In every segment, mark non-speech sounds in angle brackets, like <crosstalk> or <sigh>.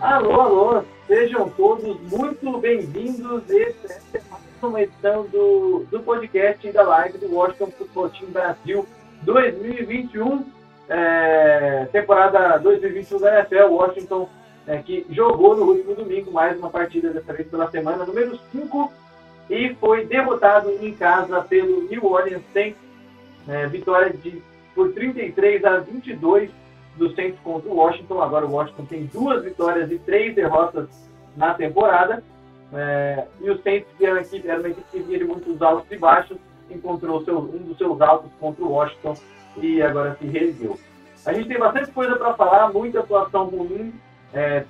Alô, alô, sejam todos muito bem-vindos. Essa é mais uma edição do, do podcast da live do Washington Football Team Brasil 2021, é, temporada 2021 da NFL. Washington é, que jogou no último domingo mais uma partida, dessa vez pela semana número 5, e foi derrotado em casa pelo New Orleans Saints. É, vitória de, por 33 a 22 do Saints contra o Washington. Agora o Washington tem duas vitórias e três derrotas na temporada. É, e o Saints, que era uma equipe, era uma equipe que vinha de muitos altos e baixos, encontrou seu, um dos seus altos contra o Washington e agora se reergueu. A gente tem bastante coisa para falar, muita atuação ruim, é,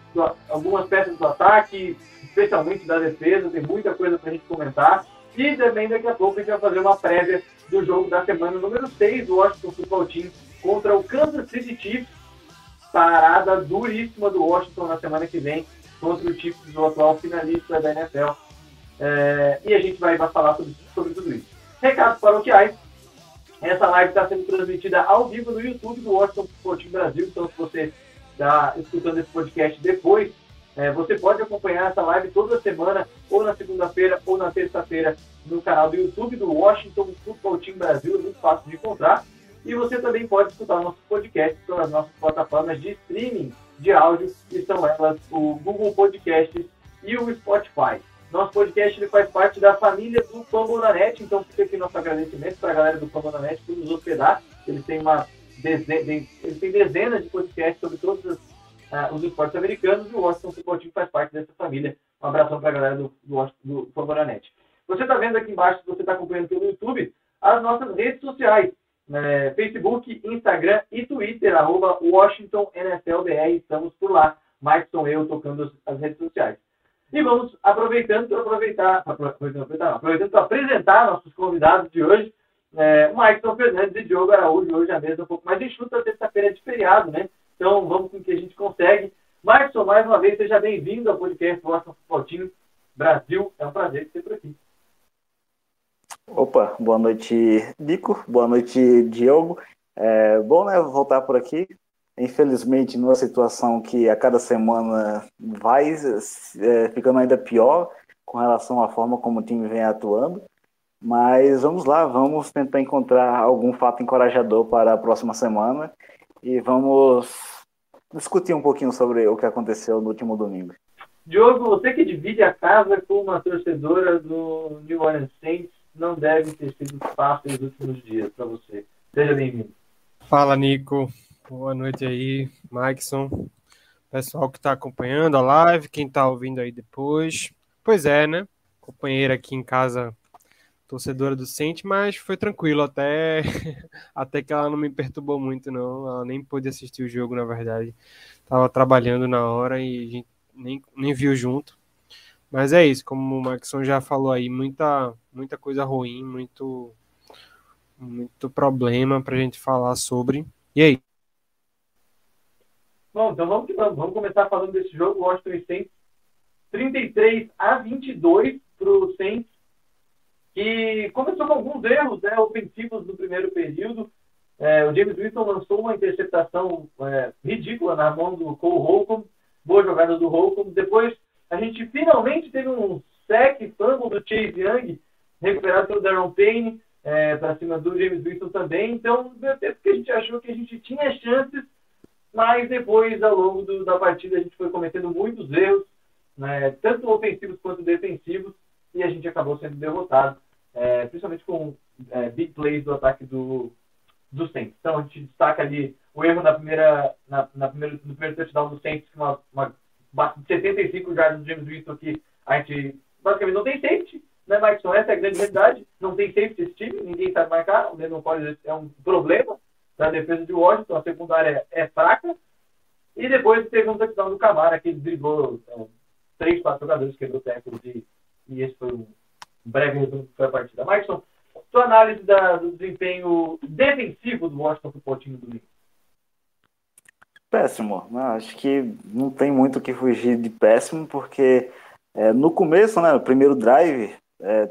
algumas peças do ataque, especialmente da defesa, tem muita coisa para a gente comentar. E também daqui a pouco a gente vai fazer uma prévia do jogo da semana número 6 do Washington Football Team contra o Kansas City Chiefs. Parada duríssima do Washington na semana que vem contra o Chiefs, o atual finalista da NFL. É, e a gente vai, falar sobre, sobre tudo isso. Recados paroquiais. Essa live está sendo transmitida ao vivo no YouTube do Washington Team Brasil. Então, se você está escutando esse podcast depois, é, você pode acompanhar essa live toda semana, ou na segunda-feira, ou na terça-feira, no canal do YouTube do Washington Football Team Brasil. É muito fácil de encontrar. E você também pode escutar o nosso podcast pelas nossas plataformas de streaming de áudio, que são elas o Google Podcasts e o Spotify. Nosso podcast ele faz parte da família do Fambonanet, então fica aqui nosso agradecimento para a galera do Fambonanet por nos hospedar. Eles têm uma dezena, eles dezenas de podcasts sobre todos os, ah, os esportes americanos e o Washington Football faz parte dessa família. Um abração para a galera do, do, do Fambonanet. Você está vendo aqui embaixo, se você está acompanhando pelo YouTube, as nossas redes sociais. Né, Facebook, Instagram e Twitter, arroba estamos por lá. Maicon eu tocando as, redes sociais. E vamos aproveitando para aproveitar, aproveitando, aproveitando para apresentar nossos convidados de hoje, é, Maicon Fernandes e Diogo Araújo, hoje a mesa um pouco mais enxuta, terça-feira é de feriado, né? Então vamos com o que a gente consegue. Maicon, mais uma vez, seja bem-vindo ao podcast Washington Futebol Brasil. É um prazer ter por aqui. Opa, boa noite, Nico. Boa noite, Diogo. É bom, né, voltar por aqui. Infelizmente, numa situação que a cada semana vai é, ficando ainda pior com relação à forma como o time vem atuando. Mas vamos lá, vamos tentar encontrar algum fato encorajador para a próxima semana e vamos discutir um pouquinho sobre o que aconteceu no último domingo. Diogo, você que divide a casa com uma torcedora do New Orleans Saints, não deve ter sido fácil os últimos dias para você. Seja bem-vindo. Fala, Nico. Boa noite aí, Maikson. Pessoal que está acompanhando a live, quem está ouvindo aí depois. Pois é, né? Companheira aqui em casa, torcedora do Sente, mas foi tranquilo até, <laughs> até que ela não me perturbou muito, não. Ela nem pôde assistir o jogo, na verdade. Tava trabalhando na hora e a gente nem, nem viu junto. Mas é isso, como o Maxson já falou aí, muita, muita coisa ruim, muito, muito problema para a gente falar sobre. E aí? Bom, então vamos que vamos. Vamos começar falando desse jogo. Washington Saints 33 a 22 para o Saints, que começou com alguns erros né, ofensivos no primeiro período. É, o James Wilson lançou uma interceptação é, ridícula na mão do Cole Holcomb, boa jogada do Holcomb. Depois a gente finalmente teve um sec fumble do Chase Young, recuperado pelo Darren Payne, é, para cima do James Wilson também. Então, deu tempo que a gente achou que a gente tinha chances, mas depois, ao longo do, da partida, a gente foi cometendo muitos erros, né, tanto ofensivos quanto defensivos, e a gente acabou sendo derrotado, é, principalmente com é, big plays do ataque do, do Saints. Então, a gente destaca ali o erro na primeira, na, na primeira, no primeiro touchdown do Saints, uma, uma 75 jardas do James Winston que a gente basicamente não tem safety, né, Markson? Essa é a grande realidade. Não tem safety esse time, ninguém sabe marcar. O Lennon Collins é um problema da defesa de Washington. A secundária é, fraca. E depois teve um touchdown do Camara que ele driblou é, três, quatro jogadores, quebrou tecos e, e esse foi um breve resumo que foi a partida. Marcos, sua análise da, do desempenho defensivo do Washington Football Team no domingo. Péssimo. Acho que não tem muito o que fugir de péssimo, porque é, no começo, né, no primeiro drive, é,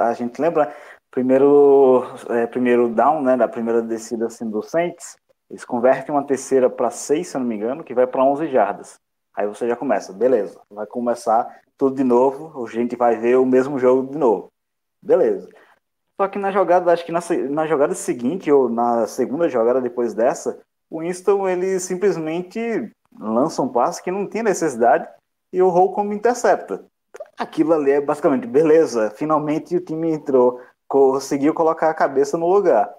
a gente lembra, primeiro, é, primeiro down, né, da primeira descida assim, do Saints, eles convertem uma terceira para seis, se eu não me engano, que vai para 11 jardas. Aí você já começa, beleza, vai começar tudo de novo, a gente vai ver o mesmo jogo de novo. Beleza. Só que na jogada, acho que na, na jogada seguinte, ou na segunda jogada depois dessa, o Winston ele simplesmente lança um passe que não tinha necessidade e o Holcomb intercepta. Aquilo ali é basicamente, beleza, finalmente o time entrou, conseguiu colocar a cabeça no lugar.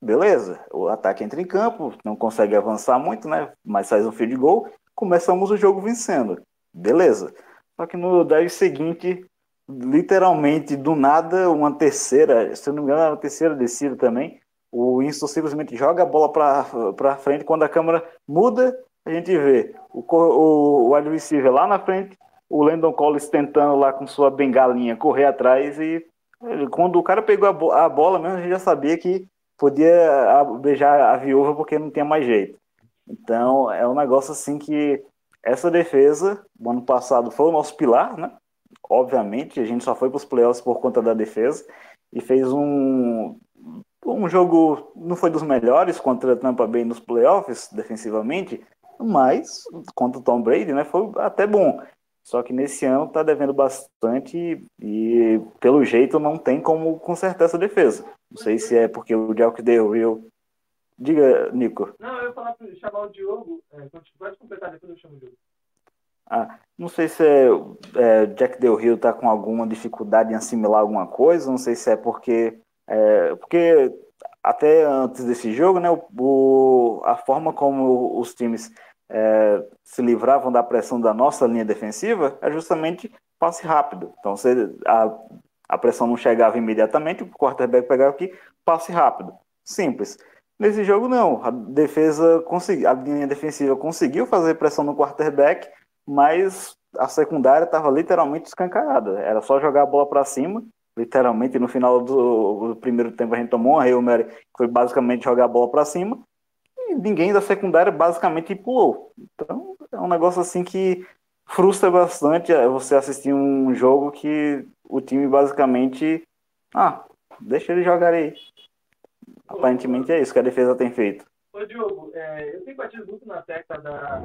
Beleza, o ataque entra em campo, não consegue avançar muito, né? Mas faz um field goal, começamos o jogo vencendo. Beleza. Só que no drive seguinte, literalmente do nada, uma terceira, se eu não me engano, uma terceira descida também, o Winston simplesmente joga a bola para frente. Quando a câmera muda, a gente vê o, o, o wide receiver lá na frente, o Landon Collins tentando lá com sua bengalinha correr atrás. E quando o cara pegou a, a bola mesmo, a gente já sabia que podia beijar a viúva porque não tinha mais jeito. Então é um negócio assim que essa defesa, o ano passado foi o nosso pilar, né? Obviamente, a gente só foi para os playoffs por conta da defesa e fez um, um jogo não foi dos melhores contra a Tampa Bay nos playoffs, defensivamente, mas contra o Tom Brady, né, foi até bom. Só que nesse ano tá devendo bastante e, pelo jeito, não tem como consertar essa defesa. Não sei se é porque o Jack Del Rio. Diga, Nico. Não, eu ia falar para chamar o Diogo. É, pode completar, depois eu chamo o Diogo. Ah, não sei se é, é, Jack Del Rio tá com alguma dificuldade em assimilar alguma coisa, não sei se é porque é, porque até antes desse jogo, né, o, a forma como os times é, se livravam da pressão da nossa linha defensiva é justamente passe rápido. Então, se a, a pressão não chegava imediatamente, o quarterback pegava aqui, passe rápido. Simples. Nesse jogo, não. A defesa consegui, a linha defensiva conseguiu fazer pressão no quarterback, mas a secundária estava literalmente escancarada. Era só jogar a bola para cima literalmente no final do, do, primeiro tempo a gente tomou uma Hail Mary, que foi basicamente jogar a bola para cima, e ninguém da secundária basicamente pulou. Então é um negócio assim que frustra bastante é, você assistir um jogo que o time basicamente, ah, deixa ele jogar aí. Aparentemente é isso que a defesa tem feito. Ô Diogo, é, eu tenho batido muito na tecla da,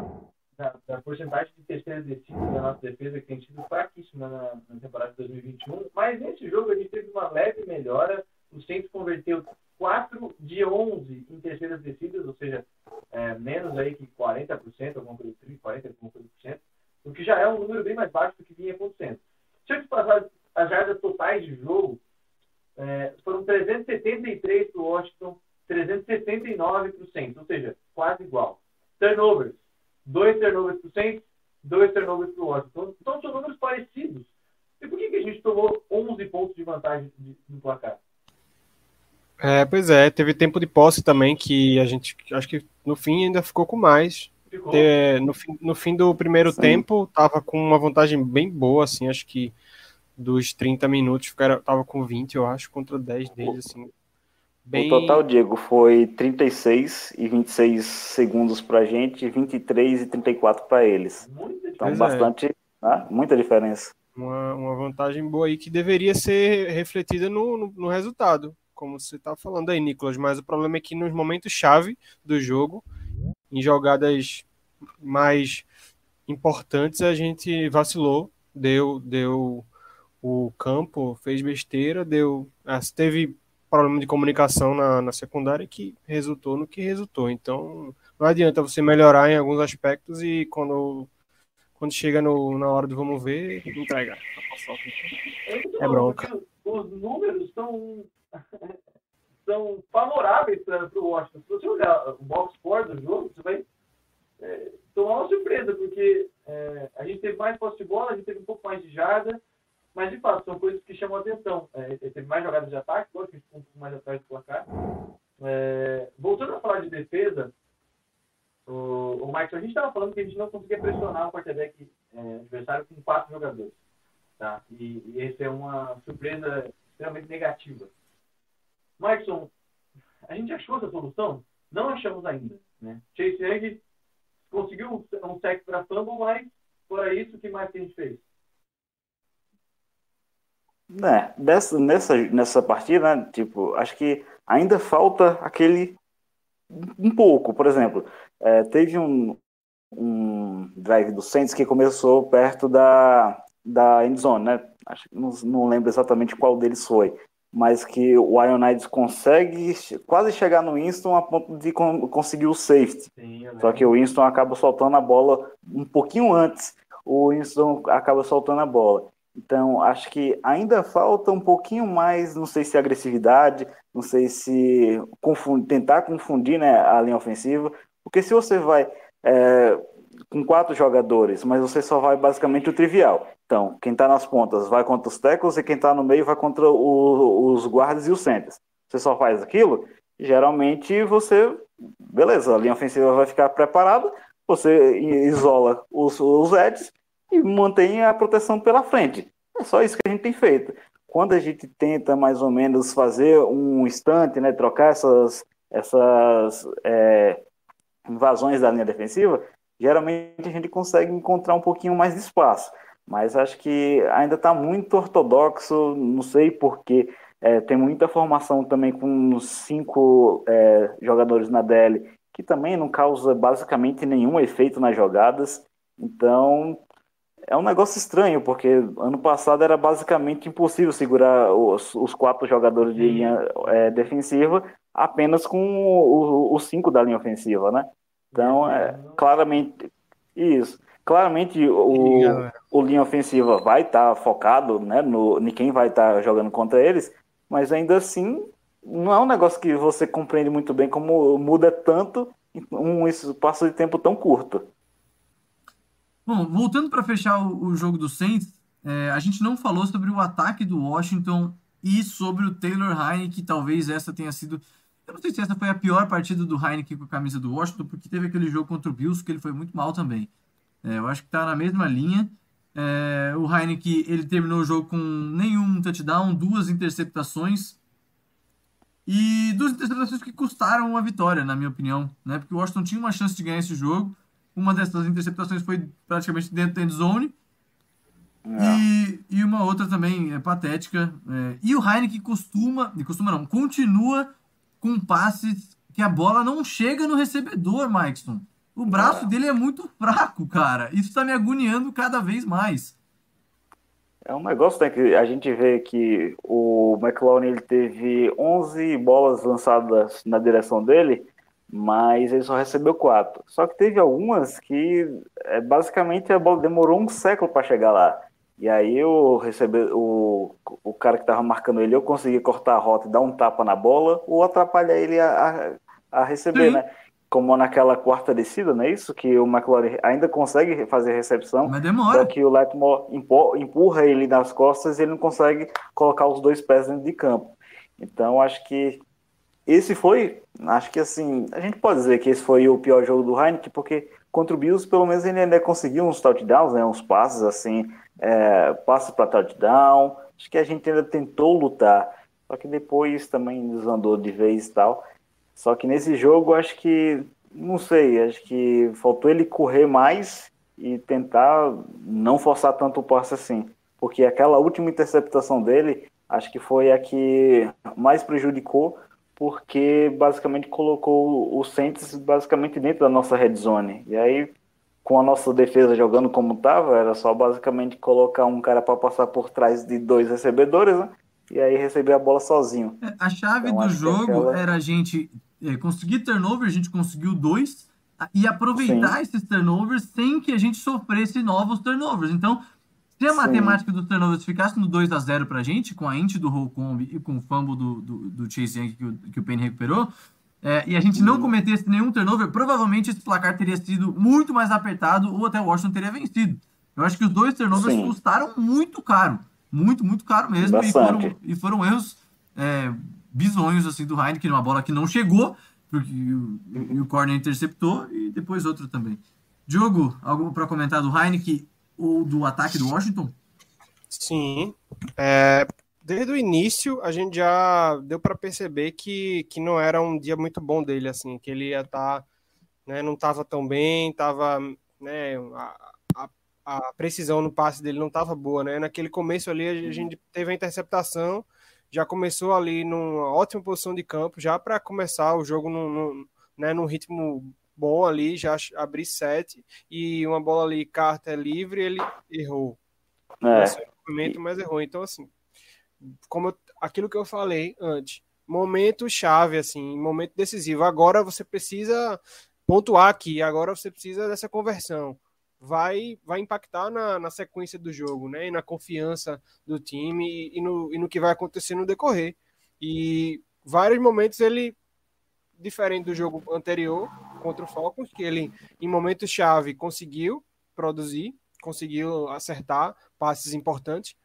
da, da porcentagem de terceiras descidas da nossa defesa, que tem sido fraquíssima na, na, temporada de 2021. Mas nesse jogo a gente teve uma leve melhora. O Saints converteu 4 de 11 em terceiras descidas, ou seja, é, menos aí que 40%, alguma coisa assim, 40, alguma coisa por cento, o que já é um número bem mais baixo do que vinha acontecendo. Se eu te passar as jardas totais de jogo, é, foram 373 para o Washington, 369 para o Saints, ou seja, quase igual. Turnovers, dois turnovers para o Saints, dois turnovers para o Washington. Então, são números parecidos. E por que, que a gente tomou 11 pontos de vantagem no placar? É, pois é, teve tempo de posse também que a gente, acho que no fim ainda ficou com mais. Ficou. É, no, fim, no fim do primeiro Sim. tempo, tava com uma vantagem bem boa, assim, acho que dos 30 minutos, tava com 20, eu acho, contra 10 deles, assim. Bem... O total, Diego, foi 36 e 26 segundos para a gente, 23 e 34 para eles. Então, pois bastante, é. né? muita diferença. Uma, uma vantagem boa aí que deveria ser refletida no, no, no resultado, como você está falando aí, Nicolas. Mas o problema é que nos momentos-chave do jogo, em jogadas mais importantes, a gente vacilou, deu, deu o campo, fez besteira, deu. Ah, teve problema de comunicação na, na secundária que resultou no que resultou. Então, não adianta você melhorar em alguns aspectos e quando, quando chega no, na hora do vamos ver, entrega. É, bronca. Os números são, são favoráveis para o Washington. Se você olhar o box score do jogo, você vai é, tomar uma surpresa, porque é, a gente teve mais posse de bola, a gente teve um pouco mais de jarda, mas, de fato, são coisas que chamam atenção. É, teve mais jogadas de ataque, lógico que ficou um pouco mais atrás do placar. É, voltando a falar de defesa, O, o Marcos, a gente estava falando que a gente não conseguia pressionar o quarterback é, adversário com quatro jogadores. Tá? E, e essa é uma surpresa extremamente negativa. Markson, a gente achou essa solução? Não achamos ainda. Né? Chase Young conseguiu um sec para fumble, mas fora isso, o que mais que a gente fez? É, dessa, nessa, nessa partida, né, tipo, acho que ainda falta aquele um pouco, por exemplo, é, teve um, um drive do Saints que começou perto da, da endzone, né? Acho, não, não lembro exatamente qual deles foi, mas que o Ionides consegue quase chegar no Winston a ponto de con conseguir o safety. Sim, Só que o Winston acaba soltando a bola um pouquinho antes, o Winston acaba soltando a bola. Então, acho que ainda falta um pouquinho mais, não sei se agressividade, não sei se confundir, tentar confundir né, a linha ofensiva, porque se você vai é, com quatro jogadores, mas você só vai basicamente o trivial. Então, quem está nas pontas vai contra os tackles e quem está no meio vai contra o, os guardas e os centers. Você só faz aquilo, geralmente você, beleza, a linha ofensiva vai ficar preparada, você isola os, os edges e mantém a proteção pela frente. É só isso que a gente tem feito. Quando a gente tenta mais ou menos fazer um instante, né, trocar essas, essas é, invasões da linha defensiva, geralmente a gente consegue encontrar um pouquinho mais de espaço. Mas acho que ainda está muito ortodoxo, não sei porquê. É, tem muita formação também com cinco é, jogadores na DL, que também não causa basicamente nenhum efeito nas jogadas. Então, é um negócio estranho, porque ano passado era basicamente impossível segurar os, os quatro jogadores de linha é, defensiva apenas com os cinco da linha ofensiva, né? Então, é, claramente, isso. Claramente o, o linha ofensiva vai estar tá focado né, no, em quem vai estar tá jogando contra eles, mas ainda assim não é um negócio que você compreende muito bem como muda tanto um espaço de tempo tão curto. Bom, voltando para fechar o, o, jogo do Saints, é, a gente não falou sobre o ataque do Washington e sobre o Taylor Heineke, talvez essa tenha sido. Eu não sei se essa foi a pior partida do Heineke com a camisa do Washington, porque teve aquele jogo contra o Bills que ele foi muito mal também. É, eu acho que está na mesma linha. É, o Heineke ele terminou o jogo com nenhum touchdown, duas interceptações. E duas interceptações que custaram a vitória, na minha opinião. Né? Porque o Washington tinha uma chance de ganhar esse jogo. Uma dessas interceptações foi praticamente dentro da end zone. É. E, e uma outra também é patética. É, e o Heineken costuma, costuma não, continua com passes que a bola não chega no recebedor, Mikeson. O braço é. dele é muito fraco, cara. Isso tá me agoniando cada vez mais. É um negócio né, que a gente vê que o McLaurin ele teve 11 bolas lançadas na direção dele mas ele só recebeu quatro. Só que teve algumas que é, basicamente a bola demorou um século para chegar lá. E aí eu recebi o, o cara que estava marcando ele, eu consegui cortar a rota e dar um tapa na bola ou atrapalhar ele a, a, a receber, Sim. né? Como naquela quarta descida, não é isso? Que o McLaurin ainda consegue fazer a recepção. Mas demora. Só que o Letmore empurra ele nas costas e ele não consegue colocar os dois pés dentro de campo. Então acho que esse foi, acho que assim, a gente pode dizer que esse foi o pior jogo do Heineken, porque contra o Bills, pelo menos ele ainda conseguiu uns touchdowns, né, uns passes assim, é, passes para touchdown. Acho que a gente ainda tentou lutar, só que depois também desandou de vez e tal. Só que nesse jogo, acho que, não sei, acho que faltou ele correr mais e tentar não forçar tanto o passe assim, porque aquela última interceptação dele, acho que foi a que mais prejudicou porque basicamente colocou o Saints basicamente dentro da nossa red zone. E aí, com a nossa defesa jogando como estava, era só basicamente colocar um cara para passar por trás de dois recebedores, né? E aí receber a bola sozinho. É, a chave então, do jogo aquela... era a gente é, conseguir turnover, a gente conseguiu dois, e aproveitar Sim. esses turnovers sem que a gente sofresse novos turnovers. Então, se a Sim. matemática dos turnovers ficasse no 2 a 0 pra gente, com a int do Holcomb e com o fumble do, do, do Chase Young que o, que o Penny recuperou, é, e a gente não cometesse nenhum turnover, provavelmente esse placar teria sido muito mais apertado ou até o Washington teria vencido. Eu acho que os dois turnovers Sim. custaram muito caro. Muito, muito caro mesmo. E foram, e foram, erros é, bizonhos assim, do Heineken, uma bola que não chegou porque o, e o corner interceptou e depois outro também. Diogo, algo para comentar do Heineken ou do ataque do Washington? Sim. É, desde o início, a gente já deu para perceber que, que não era um dia muito bom dele, assim, que ele ia estar, tá, né, não estava tão bem, estava, né, a, a, a, precisão no passe dele não estava boa, né? Naquele começo ali a gente teve a interceptação, já começou ali numa ótima posição de campo, já para começar o jogo num, num, né, num ritmo bom ali, já abrir sete e uma bola ali, carta é livre, ele errou. É. Momento, mas errou. Então, assim, como eu, aquilo que eu falei antes, momento chave, assim, momento decisivo. Agora você precisa pontuar aqui, agora você precisa dessa conversão. Vai, vai impactar na, na sequência do jogo, né? E na confiança do time e, e, no, e no que vai acontecer no decorrer. E vários momentos ele, diferente do jogo anterior contra o Falcons, que ele, em momentos chave, conseguiu produzir, conseguiu acertar passes importantes.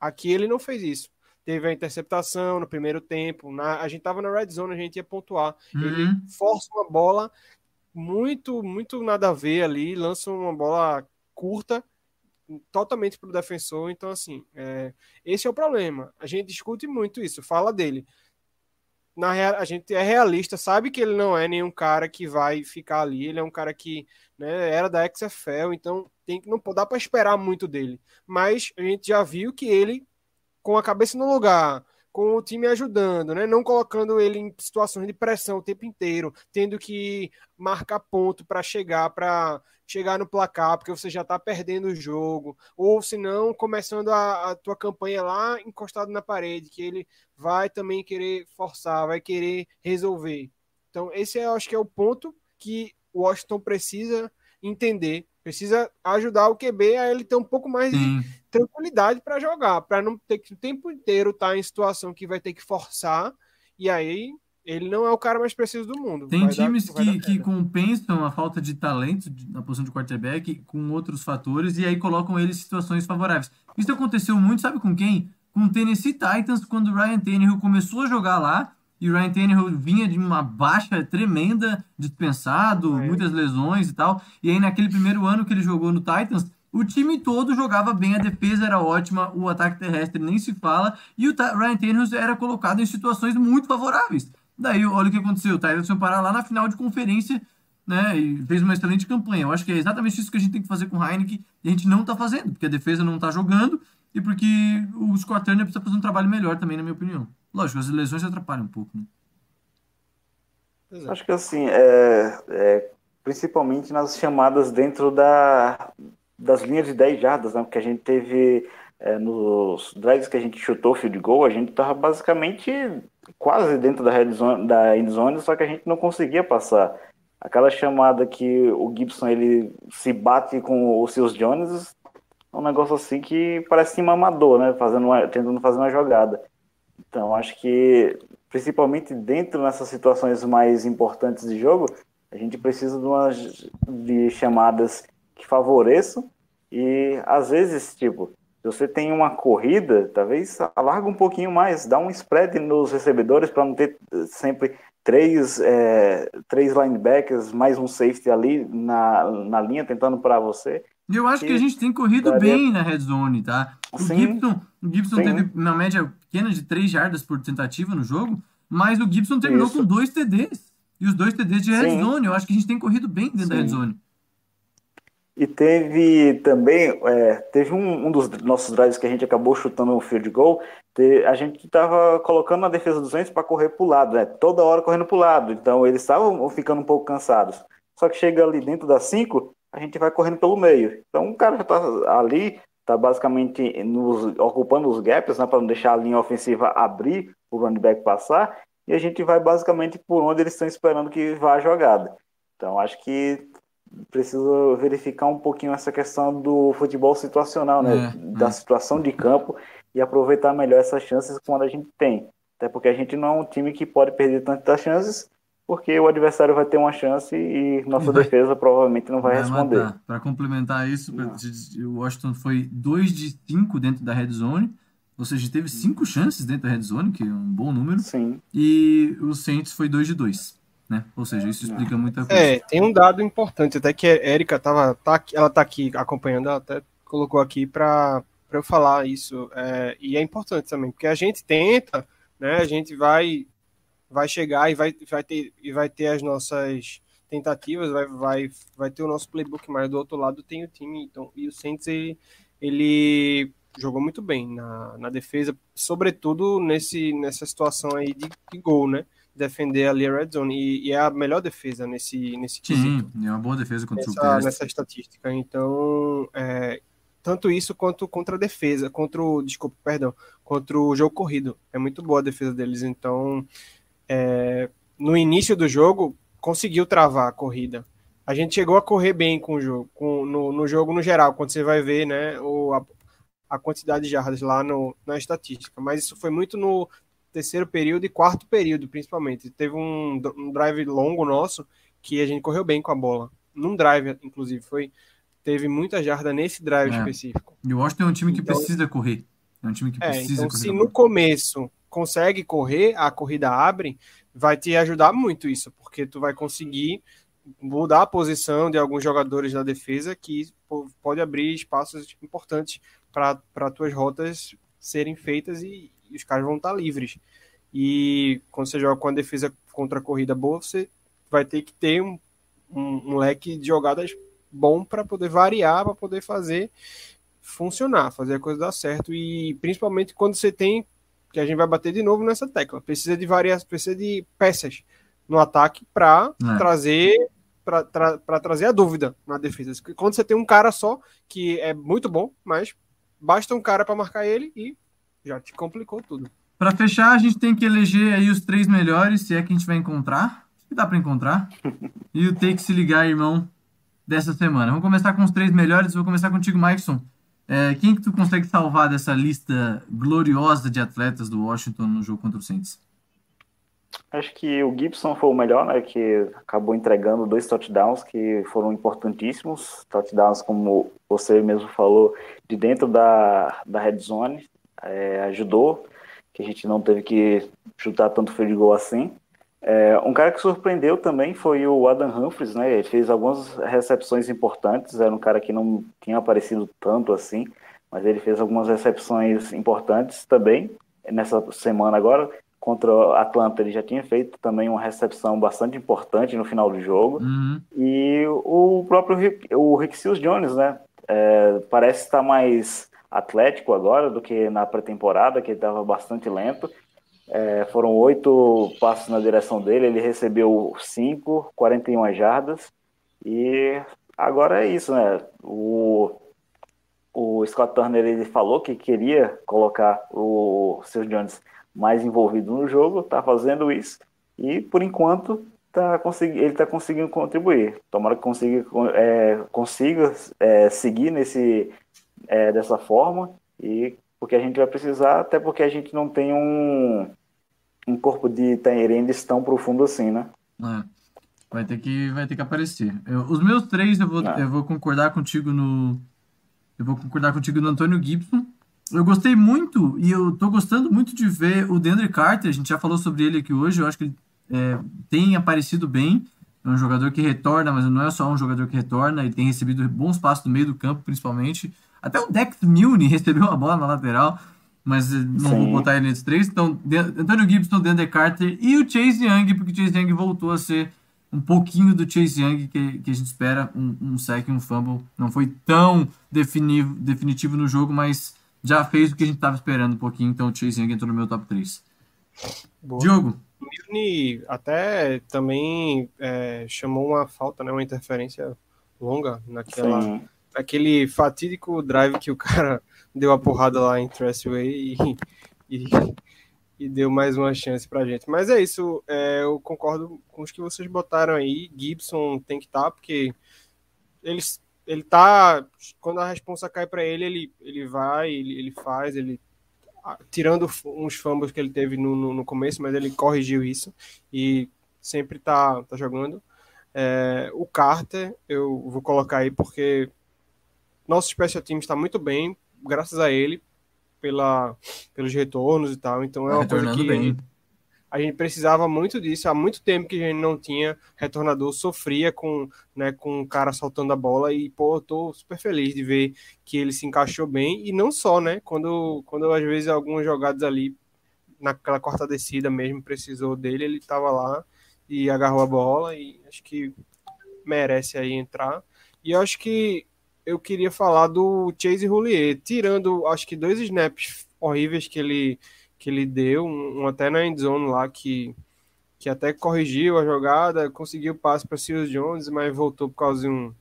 Aqui ele não fez isso. Teve a interceptação no primeiro tempo. Na, a gente estava na red zone, a gente ia pontuar. Uhum. Ele força uma bola muito, muito nada a ver ali, lança uma bola curta, totalmente para o defensor. Então, assim, é, esse é o problema. A gente discute muito isso, fala dele. Na real, a gente é realista, sabe que ele não é nenhum cara que vai ficar ali. Ele é um cara que né, era da XFL, então tem que não dá para esperar muito dele. Mas a gente já viu que ele com a cabeça no lugar, com o time ajudando, né? Não colocando ele em situações de pressão o tempo inteiro, tendo que marcar ponto para chegar para chegar no placar, porque você já está perdendo o jogo, ou se não, começando a, a, tua campanha lá encostado na parede, que ele vai também querer forçar, vai querer resolver. Então, esse é, eu acho que é o ponto que o Washington precisa entender Precisa ajudar o QB a ele ter um pouco mais Sim. de tranquilidade para jogar, para não ter que o tempo inteiro estar tá em situação que vai ter que forçar, e aí ele não é o cara mais preciso do mundo. Tem times dar, que, que compensam a falta de talento na posição de quarterback com outros fatores e aí colocam ele em situações favoráveis. Isso aconteceu muito, sabe com quem? Com o Tennessee Titans, quando o Ryan Tannehill começou a jogar lá e o Ryan Tannehill vinha de uma baixa tremenda, dispensado, é. muitas lesões e tal. E aí, naquele primeiro ano que ele jogou no Titans, o time todo jogava bem, a defesa era ótima, o ataque terrestre nem se fala, e o Ryan Tannehill era colocado em situações muito favoráveis. Daí, olha o que aconteceu, o Titans foi parar lá na final de conferência, né, e fez uma excelente campanha. Eu acho que é exatamente isso que a gente tem que fazer com o Heineken, e a gente não está fazendo, porque a defesa não está jogando, e porque o Scott Turner precisa fazer um trabalho melhor também, na minha opinião. Lógico, as lesões atrapalham um pouco, né? É. Acho que assim, é, é, principalmente nas chamadas dentro da, das linhas de 10 jardas, né? Porque a gente teve é, nos drives que a gente chutou field goal, a gente estava basicamente quase dentro da da end zone, só que a gente não conseguia passar. Aquela chamada que o Gibson ele se bate com os seus Jones, é um negócio assim que parece um amador, né? Fazendo uma, tentando fazer uma jogada. Então, acho que, principalmente dentro dessas situações mais importantes de jogo, a gente precisa de, umas, de chamadas que favoreçam e, às vezes, tipo, se você tem uma corrida, talvez alarga um pouquinho mais, dá um spread nos recebedores para não ter sempre três, é, três linebackers, mais um safety ali na, na linha tentando para você. Eu acho que, que a gente tem corrido daria... bem na red zone, tá? O sim, Gibson, o Gibson teve uma média pequena de 3 jardas por tentativa no jogo, mas o Gibson terminou Isso. com dois TDs. E os dois TDs de red sim. zone. Eu acho que a gente tem corrido bem dentro da red zone. E teve também, é, teve um, um, dos nossos drives que a gente acabou chutando um field goal, a gente estava colocando a defesa dos Saints para correr para o lado, né? Toda hora correndo para o lado. Então eles estavam ficando um pouco cansados. Só que chega ali dentro das 5, a gente vai correndo pelo meio. Então o cara já está ali, está basicamente nos, ocupando os gaps, né, para não deixar a linha ofensiva abrir o running back passar, e a gente vai basicamente por onde eles estão esperando que vá a jogada. Então acho que precisa verificar um pouquinho essa questão do futebol situacional, né, é, da é. situação de campo e aproveitar melhor essas chances quando a gente tem. Até porque a gente não é um time que pode perder tantas chances porque o adversário vai ter uma chance e nossa vai, defesa provavelmente não vai, vai responder. Para complementar isso, não. o Washington foi 2 de 5 dentro da red zone, ou seja, teve 5 chances dentro da red zone, que é um bom número. Sim. E o Saints foi 2 de 2. Né? Ou seja, isso explica muita coisa. É, tem um dado importante, até que a Erika tava, tá, ela tá aqui acompanhando, ela até colocou aqui para eu falar isso. é, e é importante também, porque a gente tenta, né? A gente vai vai chegar e vai, vai ter e vai ter as nossas tentativas, vai, vai, vai ter o nosso playbook, mas do outro lado tem o time, então, e o Saints ele, ele jogou muito bem na, na defesa, sobretudo nesse, nessa situação aí de, de gol, né? Defender ali a red zone, e, e é a melhor defesa nesse, nesse quesito Sim, é uma boa defesa contra o nessa, terrestre. nessa estatística. Então, é, tanto isso quanto contra a defesa, contra o, desculpa, perdão, contra o jogo corrido. É muito boa a defesa deles. Então, é, no início do jogo, conseguiu travar a corrida. A gente chegou a correr bem com o jogo, com, no, no jogo no geral, quando você vai ver, né, o, a, a quantidade de jardas lá no, na estatística. Mas isso foi muito no terceiro período e quarto período, principalmente. Teve um, um drive longo nosso que a gente correu bem com a bola. Num drive, inclusive, foi teve muita jarda nesse drive É. específico. E o Washington é um time que Então- precisa correr. É um time que É, precisa então correr. se no começo consegue correr, a corrida abre, vai te ajudar muito isso, porque tu vai conseguir mudar a posição de alguns jogadores da defesa que pode abrir espaços importantes para tuas rotas serem feitas e, e os caras vão estar livres. E quando você joga com a defesa contra a corrida boa, você vai ter que ter um, um, um leque de jogadas bom para poder variar, para poder fazer funcionar, fazer a coisa dar certo. E principalmente quando você tem, que a gente vai bater de novo nessa tecla, precisa de variar, precisa de peças no ataque para É. trazer para tra, pra trazer a dúvida na defesa. Quando você tem um cara só que é muito bom, mas basta um cara para marcar ele e já te complicou tudo. Para fechar, a gente tem que eleger aí os três melhores, se é que a gente vai encontrar. Acho que dá para encontrar. <laughs> E o Tem que se ligar, irmão, dessa semana. Vamos começar com os três melhores. Vou começar contigo, Mikeson. É, quem que tu consegue salvar dessa lista gloriosa de atletas do Washington no jogo contra o Saints? Acho que o Gibson foi o melhor, né? Que acabou entregando dois touchdowns que foram importantíssimos. Touchdowns, como você mesmo falou, de dentro da, da red zone. É, ajudou, que a gente não teve que chutar tanto field goal assim. É, um cara que surpreendeu também foi o Adam Humphries, né? Ele fez algumas recepções importantes. Era um cara que não tinha aparecido tanto assim, mas ele fez algumas recepções importantes também nessa semana agora contra o Atlanta ele já tinha feito também uma recepção bastante importante no final do jogo. Uhum. E o próprio Rick, o Rick Seals Jones, né? é, parece estar mais atlético agora do que na pré-temporada, que ele estava bastante lento. É, foram oito passos na direção dele, ele recebeu cinco, 41 jardas. E agora é isso, né? O, o Scott Turner ele falou que queria colocar o Seals Jones mais envolvido no jogo, está fazendo isso e por enquanto tá ele está conseguindo contribuir. Tomara que consiga, é, consiga é, seguir nesse é, dessa forma e porque a gente vai precisar, até porque a gente não tem um, um corpo de Tyrande tão profundo assim, né? É, vai ter que vai ter que aparecer. Eu- os meus três eu vou Não. eu vou concordar contigo no eu vou concordar contigo no Antônio Gibson. Eu gostei muito e eu tô gostando muito de ver o Deandre Carter. A gente já falou sobre ele aqui hoje. Eu acho que ele é, tem aparecido bem. É um jogador que retorna, mas não é só um jogador que retorna. Ele tem recebido bons passos no meio do campo, principalmente. Até o Dex Milne recebeu a bola na lateral, mas eh, não vou Sim. botar ele nesses três. Então, De- Antônio Gibson, Deandre Carter e o Chase Young, porque o Chase Young voltou a ser um pouquinho do Chase Young que, que a gente espera, um, um sack e um fumble. Não foi tão definivo, definitivo no jogo, mas já fez o que a gente estava esperando um pouquinho. Então, o Chase Young entrou no meu top 3. Boa. Diogo, O Milne até também é, chamou uma falta, né, uma interferência longa naquela, Sim. Aquele fatídico drive que o cara <laughs> deu a porrada lá em Tressway e, e, e deu mais uma chance pra gente. Mas é isso, é, eu concordo com os que vocês botaram aí. Gibson tem que estar, porque eles, ele tá. Quando a responsa cai pra ele, ele, ele vai, ele, ele faz, ele. Tirando uns fumbles que ele teve no, no, no começo, mas ele corrigiu isso e sempre tá, tá jogando. É, o Carter, eu vou colocar aí porque nosso special team está muito bem, graças a ele, pela, pelos retornos e tal. Então é uma coisa que bem. a gente precisava muito disso, há muito tempo que a gente não tinha retornador, sofria com, né, com o cara soltando a bola. E, pô, eu tô super feliz de ver que ele se encaixou bem, e não só, né, quando, quando às vezes algumas jogadas ali, naquela quarta descida mesmo, precisou dele, ele tava lá e agarrou a bola, e acho que merece aí entrar, e eu acho que eu queria falar do Chase Roulier, tirando, acho que dois snaps horríveis que ele que ele deu, um, um até na endzone lá que, que até corrigiu a jogada, conseguiu o passe para Sirius Jones, mas voltou por causa de um,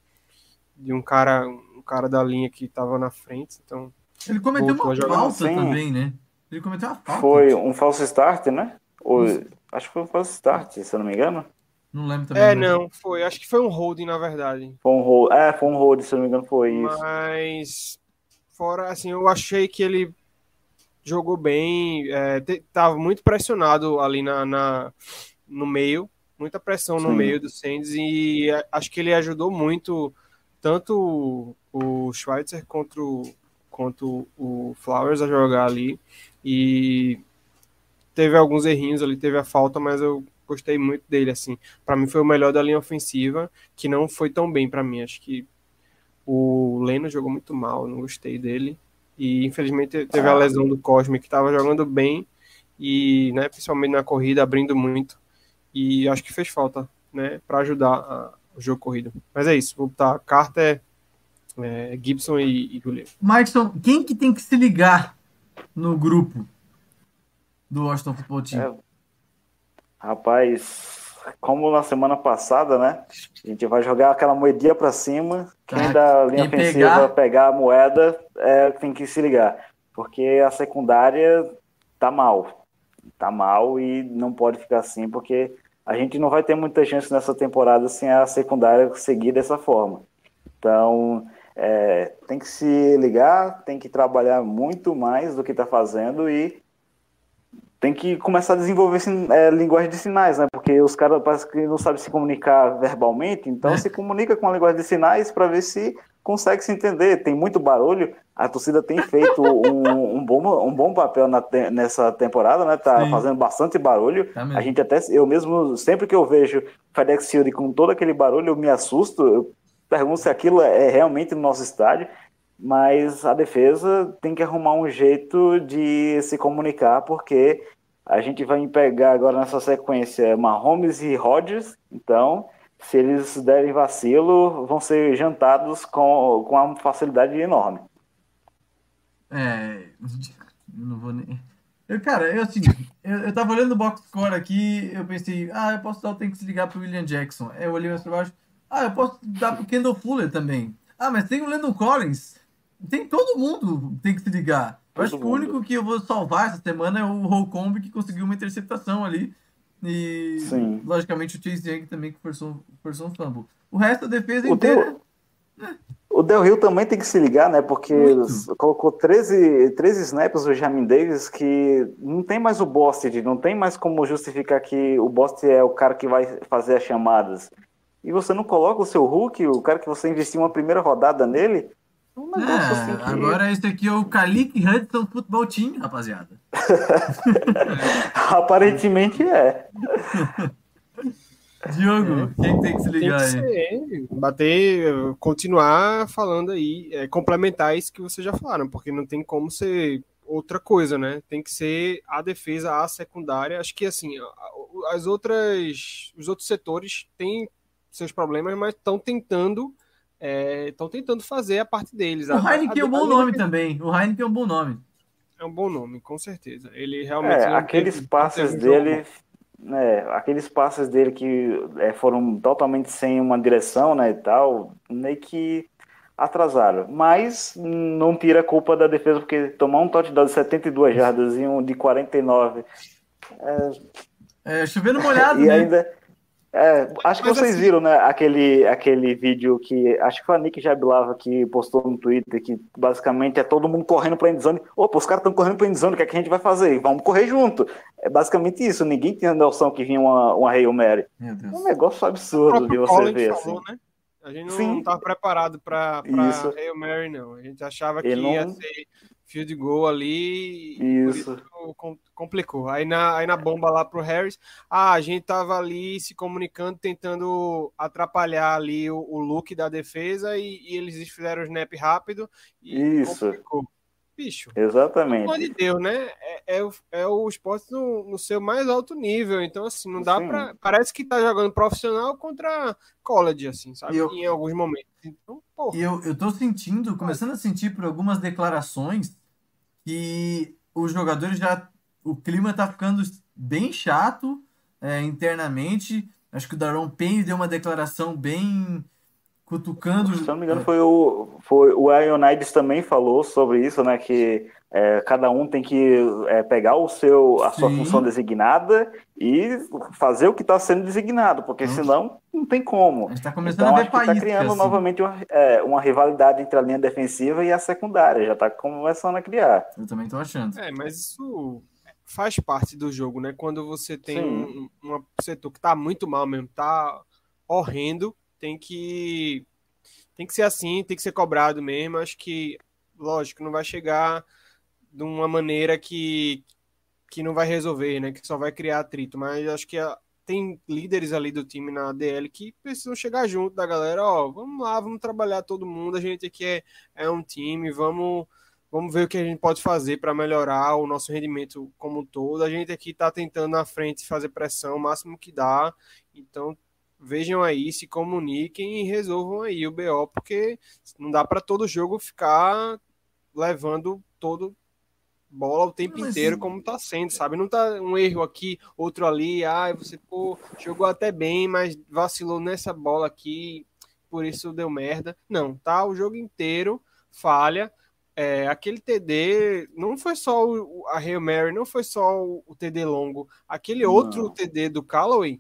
de um cara um cara da linha que estava na frente, então Ele cometeu uma jogar falta também, né? Ele cometeu uma falta. Foi um falso start, né? Ou, acho que foi um falso start, se eu não me engano. Não lembro também. é, não, foi, acho que foi um holding na verdade. Foi um hold. É, foi um hold, se não me engano, foi isso. Mas fora assim, eu achei que ele jogou bem, é, te- tava muito pressionado ali na, na- no meio, muita pressão no Sim. meio do Saints e é, acho que ele ajudou muito tanto o, o Schweitzer quanto, o- quanto o Flowers a jogar ali e teve alguns errinhos ali, teve a falta, mas eu gostei muito dele assim. Para mim foi o melhor da linha ofensiva, que não foi tão bem para mim, acho que o Leno jogou muito mal, não gostei dele. E infelizmente teve a lesão do Cosme, que estava jogando bem e, né, principalmente na corrida, abrindo muito. E acho que fez falta, né, para ajudar a- o jogo corrido. Mas é isso, vou botar Carter, é, Gibson e, e Goulet. Markson, quem que tem que se ligar no grupo do Washington Football Team? É. Rapaz, como na semana passada, né? A gente vai jogar aquela moedinha pra cima. Quem Tá. da linha Quem ofensiva pegar- pegar... a moeda é, tem que se ligar. Porque a secundária tá mal. Tá mal e não pode ficar assim, porque a gente não vai ter muita chance nessa temporada sem a secundária seguir dessa forma. Então, é, tem que se ligar, tem que trabalhar muito mais do que está fazendo e tem que começar a desenvolver é, linguagem de sinais, né? Porque os caras parece que não sabem se comunicar verbalmente, então É. se <laughs> comunica com a linguagem de sinais para ver se consegue se entender. Tem muito barulho, a torcida tem feito <laughs> um, um bom, um bom papel na nessa temporada, né? Tá Sim. fazendo bastante barulho. Tá. A gente até, eu mesmo, sempre que eu vejo FedEx Field com todo aquele barulho, eu me assusto, eu pergunto se aquilo é realmente no nosso estádio, mas a defesa tem que arrumar um jeito de se comunicar, porque a gente vai pegar agora nessa sequência Mahomes e Rodgers, então se eles derem vacilo, vão ser jantados com, com uma facilidade enorme. É. Não vou nem. Eu, cara, eu assim, eu, eu tava olhando o box score aqui, eu pensei, ah, eu posso dar o tempo que se ligar pro William Jackson. Eu olhei mais pra baixo, ah, eu posso dar pro Kendall Fuller também. Ah, mas tem o Landon Collins. Tem todo mundo tem que se ligar. Eu acho que o único que eu vou salvar essa semana é o Holcomb que conseguiu uma interceptação ali. E, Sim. logicamente, o Chase Young também que forçou, forçou um fumble. O resto da defesa O inteira. teu- O Del Rio também tem que se ligar, né? Porque Muito. colocou 13, 13 snaps o Jamin Davis que não tem mais o Bosted, não tem mais como justificar que o Bosted é o cara que vai fazer as chamadas. E você não coloca o seu Hulk, o cara que você investiu uma primeira rodada nele. É um negócio assim É, que... agora esse aqui é o Kalik Hudson Football Team, rapaziada. <laughs> Aparentemente é. <laughs> Diogo, quem que tem que se Tem ligar que aí? ser, bater, continuar falando aí, é, complementar isso que vocês já falaram, porque não tem como ser outra coisa, né? Tem que ser a defesa, a secundária. Acho que assim, as outras, os outros setores têm seus problemas, mas estão tentando, estão tentando fazer a parte deles. O A- Heineken é um bom nome também. O Heineken é um bom nome. É um bom nome, com certeza. Ele realmente É, aqueles teve- passes dele, né, aqueles passes dele que é, foram totalmente sem uma direção, né, e tal, meio que atrasaram. Mas não tira a culpa da defesa, porque tomar um touchdown de 72 jardas e um de 49, É, chovendo molhado, <laughs> e né? ainda... é, acho que Mas vocês assim- viram, né, aquele, aquele vídeo que, acho que foi a Nick Jabilava que postou no Twitter, que basicamente é todo mundo correndo pra endzone. Opa, os caras estão correndo pra endzone, o que, é que a gente vai fazer? Vamos correr junto. É basicamente isso, ninguém tinha noção que vinha uma, uma Hail Mary. Meu É um negócio absurdo de você Collins ver, falou, assim. né? A gente não estava preparado para Isso. Hail Mary, não. A gente achava que Ele ia não- ser field goal ali. e Isso. com- complicou. Aí na, aí na bomba lá pro Harris, ah, a gente tava ali se comunicando, tentando atrapalhar ali o, o look da defesa e, e eles fizeram o snap rápido e Isso. complicou. Bicho, Exatamente. pelo amor de Deus, né? É, é, o, é o esporte no, no seu mais alto nível. Então, assim, não dá Sim. pra. Parece que tá jogando profissional contra college, assim, sabe? Eu- Em alguns momentos. Então, pô, E eu, eu tô sentindo, começando a sentir por algumas declarações que os jogadores já. O clima tá ficando bem chato é, internamente. Acho que o Daron Payne deu uma declaração bem cutucando. Se não me engano, foi o, foi, o Ionides também falou sobre isso, né? Que é, cada um tem que é, pegar o seu, a sua Sim. função designada e fazer o que está sendo designado, porque Não. senão não tem como. A gente tá começando Então a ver acho que está país. criando novamente uma, é, uma rivalidade entre a linha defensiva e a secundária, já está começando a criar. Eu também tô achando. É, mas isso faz parte do jogo, né? Quando você tem um, um setor que tá muito mal mesmo, tá horrendo, tem que tem que ser assim, tem que ser cobrado mesmo. Acho que, lógico, não vai chegar de uma maneira que que não vai resolver, né? Que só vai criar atrito, mas acho que a- tem líderes ali do time na DL que precisam chegar junto da galera, ó, vamos lá, vamos trabalhar todo mundo, a gente aqui é, é um time, vamos Vamos ver o que a gente pode fazer para melhorar o nosso rendimento como um todo. A gente aqui está tentando na frente fazer pressão o máximo que dá. Então, vejam aí, se comuniquem e resolvam aí o BO, porque não dá para todo jogo ficar levando todo bola o tempo Mas inteiro sim. como tá sendo, sabe? Não tá um erro aqui, outro ali, ah, você pô, jogou até bem, mas vacilou nessa bola aqui, por isso deu merda. Não, tá o jogo inteiro falha. É, aquele TD não foi só o, a Hail Mary, não foi só o, o TD longo. Aquele Não. outro TD do Callaway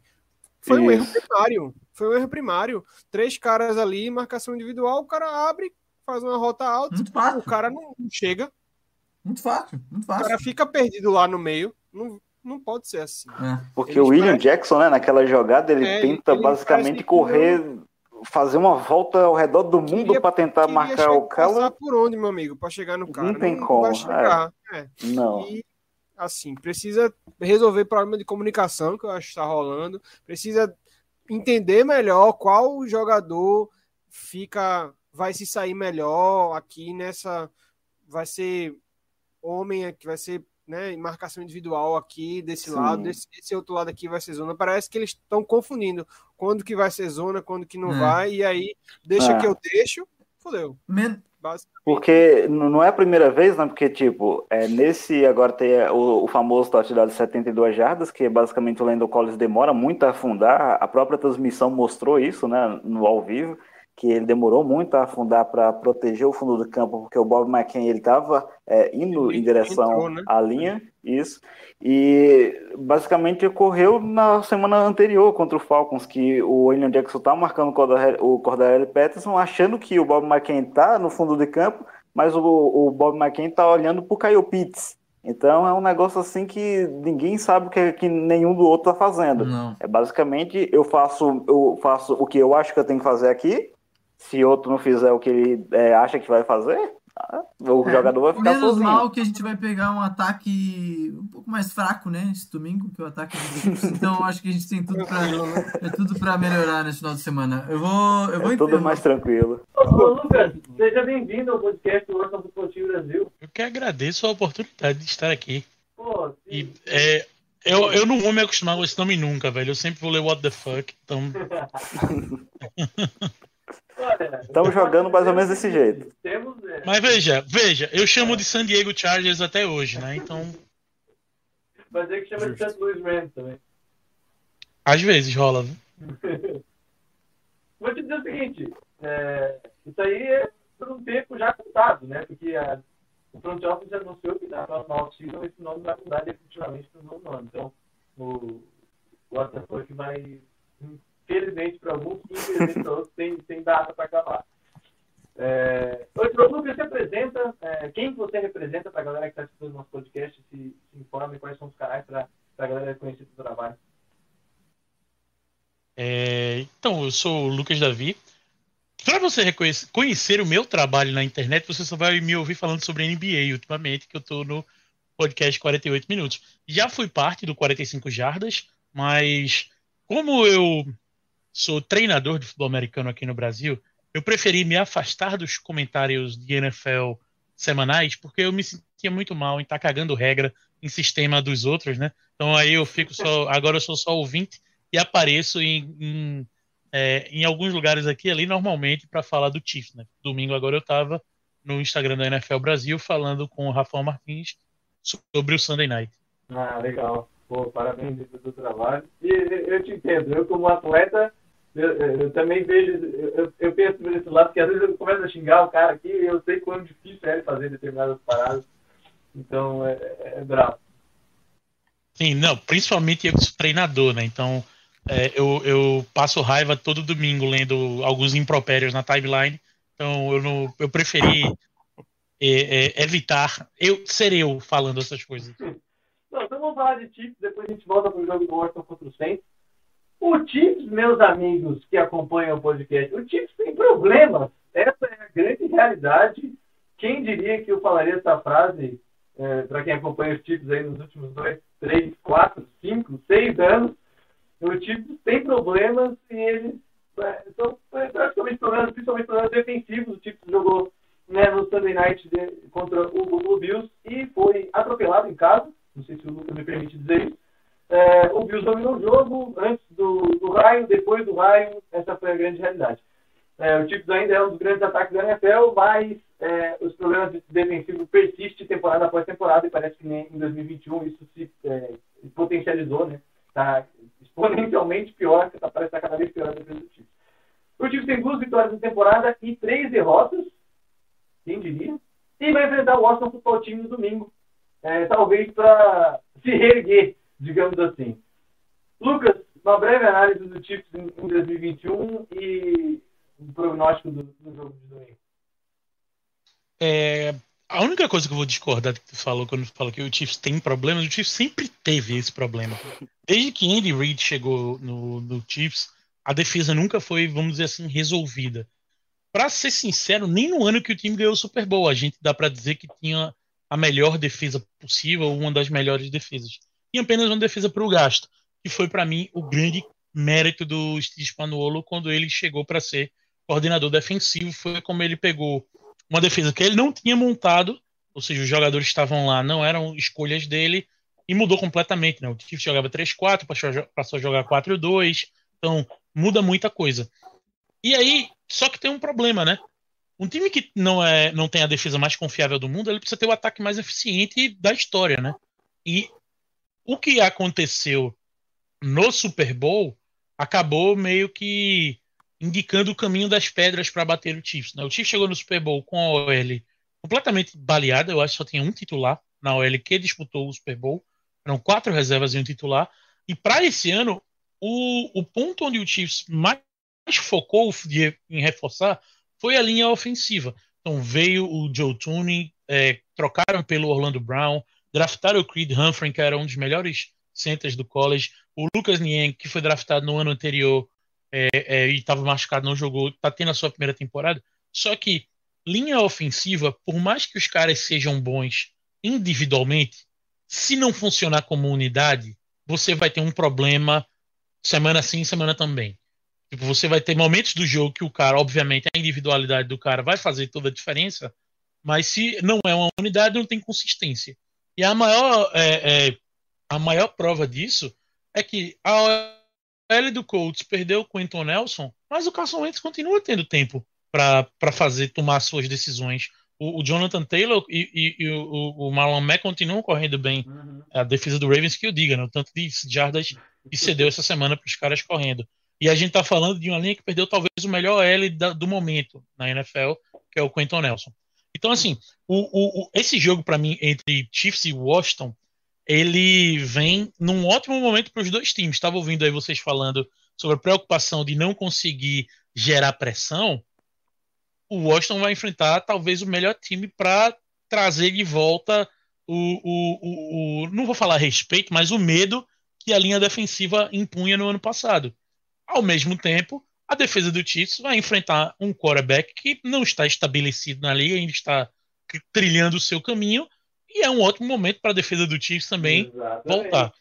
foi um erro Isso. primário. Foi um erro primário. Três caras ali, marcação individual, o cara abre, faz uma rota alta, o cara não chega, Muito fácil. Muito o fácil. cara fica perdido lá no meio. Não, não pode ser assim. É. Porque Eles o William parecem- Jackson, né, naquela jogada, ele É, tenta ele basicamente parece correr, fazer uma volta ao redor do mundo para tentar marcar chegar- o Cala. Passar por onde, meu amigo, para chegar no cara? tem não como, vai chegar. É. Não. E, assim, precisa resolver problema de comunicação, que eu acho que está rolando. Precisa entender melhor qual jogador fica, vai se sair melhor aqui nessa. Vai ser homem aqui, vai ser né, marcação individual aqui desse Sim. lado, desse, esse outro lado aqui vai ser zona. Parece que eles estão confundindo quando que vai ser zona, quando que não É. vai, e aí deixa É. que eu deixo, fodeu. Basicamente. Porque não é a primeira vez, né? Porque, tipo, é, nesse agora tem é, o, o famoso touchdown de 72 jardas, que basicamente o Landon Collins demora muito a afundar. A própria transmissão mostrou isso, né? No ao vivo, que ele demorou muito a afundar para proteger o fundo do campo, porque o Bob McCain ele estava indo Ele em direção entrou, né? à linha, isso. E basicamente ocorreu na semana anterior contra o Falcons, que o William Jackson tá marcando o Cordarelli- o Patterson, achando que o Bob McCain tá no fundo de campo, mas o, o Bob McCain tá olhando pro Kyle Pitts. Então é um negócio assim que ninguém sabe o que, que nenhum do outro tá fazendo. Não. É basicamente eu faço, eu faço o que eu acho que eu tenho que fazer aqui. Se outro não fizer o que ele é, acha que vai fazer, ah, o É, jogador vai ficar Menos sozinho. mal que a gente vai pegar um ataque um pouco mais fraco, né? Esse domingo, que é o ataque Eagles. <laughs> Então eu acho que a gente tem tudo pra, é tudo pra melhorar nesse final de semana. Eu vou. Eu vou É tudo mais tranquilo. Ô, ô, Lucas, seja bem-vindo ao podcast do Orson Futebol Brasil. Eu que agradeço a oportunidade de estar aqui. Pô, E é, eu, eu não vou me acostumar com esse nome nunca, velho. Eu sempre vou ler What the fuck. Então, <laughs> <laughs> Estamos jogando mais ou menos desse jeito. É, mas veja, veja, eu chamo de San Diego Chargers até hoje, né? Então, Vai dizer que chama de St. Louis Rams também. às vezes rola. viu? Vou te dizer o seguinte: é, isso aí é por um tempo já contado, né? Porque a, o front office anunciou que na próxima off-season esse nome vai mudar definitivamente para o novo nome. Então, o What the fuck vai, infelizmente para alguns, infelizmente para outros, tem, tem data para acabar. É, Oi, Lucas, você apresenta, é, quem você representa para a galera que está assistindo nosso podcast, se, se informe quais são os canais para a galera conhecer o trabalho. É, então, eu sou o Lucas Davi. Para você conhecer o meu trabalho na internet, você só vai me ouvir falando sobre NBA ultimamente, que eu tô no podcast 48 minutos. Já fui parte do 45 Jardas, mas como eu sou treinador de futebol americano aqui no Brasil, eu preferi me afastar dos comentários de NFL semanais, porque eu me sentia muito mal em estar tá cagando regra em sistema dos outros, né? Então aí eu fico só. Agora eu sou só ouvinte e apareço em, em é, em alguns lugares aqui ali normalmente para falar do Chiefs, né? Domingo agora eu estava no Instagram da NFL Brasil falando com o Rafael Martins sobre o Sunday Night. Ah, legal. Pô, parabéns pelo trabalho. E eu te entendo, eu como atleta, eu, eu também vejo, eu, eu penso por esse lado, porque às vezes eu começo a xingar o cara aqui e eu sei quão difícil é ele fazer determinadas paradas. Então é, é bravo. Sim, não, principalmente eu sou treinador, né? Então é, eu, eu passo raiva todo domingo lendo alguns impropérios na timeline, então eu, não, eu preferi é, é, evitar eu ser eu falando essas coisas. Não, então vamos falar de Chiefs, depois a gente volta para o jogo do Washington contra o Saints. O Chiefs, meus amigos que acompanham o podcast, o Chiefs tem problemas. Essa é a grande realidade. Quem diria que eu falaria essa frase é, para quem acompanha os Chiefs aí nos últimos dois, três, quatro, cinco, seis anos? O time tem problemas e eles é, são é, praticamente problemas, principalmente problemas defensivos. O time jogou né, no Sunday Night de, contra o Buffalo Bills e foi atropelado em casa. Não sei se o Lucas me permite dizer isso. É, o Bills dominou o jogo antes do, do, raio, depois do raio. Essa foi a grande realidade. É, o Chiefs ainda é um dos grandes ataques da NFL, mas é, os problemas defensivos persistem temporada após temporada e parece que em 2021 isso se é, potencializou, né? Tá, exponencialmente pior, que parece estar cada vez pior a defesa do time. O time tem duas vitórias na temporada e três derrotas, quem diria? E vai enfrentar o Washington Football Team no domingo, é, talvez para se reerguer, digamos assim. Lucas, uma breve análise do Chiefs em, em 2021 e um prognóstico do, do jogo de domingo. É, a única coisa que eu vou discordar que tu falou quando tu falou que o Chiefs tem problemas, o Chiefs sempre teve esse problema. Desde que Andy Reid chegou no, no Chiefs, a defesa nunca foi, vamos dizer assim, resolvida. Para ser sincero, nem no ano que o time ganhou o Super Bowl, a gente dá para dizer que tinha a melhor defesa possível, uma das melhores defesas. E apenas uma defesa para o gasto, que foi para mim o grande mérito do Steve Spagnuolo quando ele chegou para ser coordenador defensivo, foi como ele pegou uma defesa que ele não tinha montado, ou seja, os jogadores estavam lá não eram escolhas dele, e mudou completamente. Né? O Chiefs jogava 3-4, passou a jogar 4-2, então muda muita coisa. E aí, só que tem um problema, né? Um time que não, é, não tem a defesa mais confiável do mundo, ele precisa ter o ataque mais eficiente da história, né? E o que aconteceu no Super Bowl acabou meio que indicando o caminho das pedras para bater o Chiefs. Né? O Chiefs chegou no Super Bowl com a OL completamente baleada, eu acho que só tinha um titular na OL que disputou o Super Bowl, eram quatro reservas e um titular, e para esse ano, o, o ponto onde o Chiefs mais focou de, em reforçar foi a linha ofensiva. Então veio o Joe Tooney, é, trocaram pelo Orlando Brown, draftaram o Creed Humphrey, que era um dos melhores centers do college, o Lucas Niang, que foi draftado no ano anterior, é, é, e estava machucado, não jogou, está tendo a sua primeira temporada. Só que linha ofensiva, por mais que os caras sejam bons individualmente, se não funcionar como unidade, você vai ter um problema semana sim, semana também. Tipo, você vai ter momentos do jogo que o cara, obviamente, a individualidade do cara vai fazer toda a diferença, mas se não é uma unidade, não tem consistência. E a maior, é, é, a maior prova disso é que a L do Colts perdeu o Quentin Nelson, mas o Carson Wentz continua tendo tempo para fazer, tomar suas decisões. O, o Jonathan Taylor e, e, e o, o, Marlon Mack continuam correndo bem. Uhum. A defesa do Ravens que o diga, né? tanto de jardas e cedeu essa semana para os caras correndo. E a gente está falando de uma linha que perdeu talvez o melhor L da, do momento na NFL, que é o Quentin Nelson. Então, assim, o, o, esse jogo para mim entre Chiefs e Washington ele vem num ótimo momento para os dois times. Estava ouvindo aí vocês falando sobre a preocupação de não conseguir gerar pressão. O Washington vai enfrentar talvez o melhor time para trazer de volta o, o, o, não vou falar respeito, mas o medo que a linha defensiva impunha no ano passado. Ao mesmo tempo, a defesa do Chiefs vai enfrentar um quarterback que não está estabelecido na liga, ainda está trilhando o seu caminho, e é um ótimo momento para a defesa do Chiefs também Exatamente. voltar.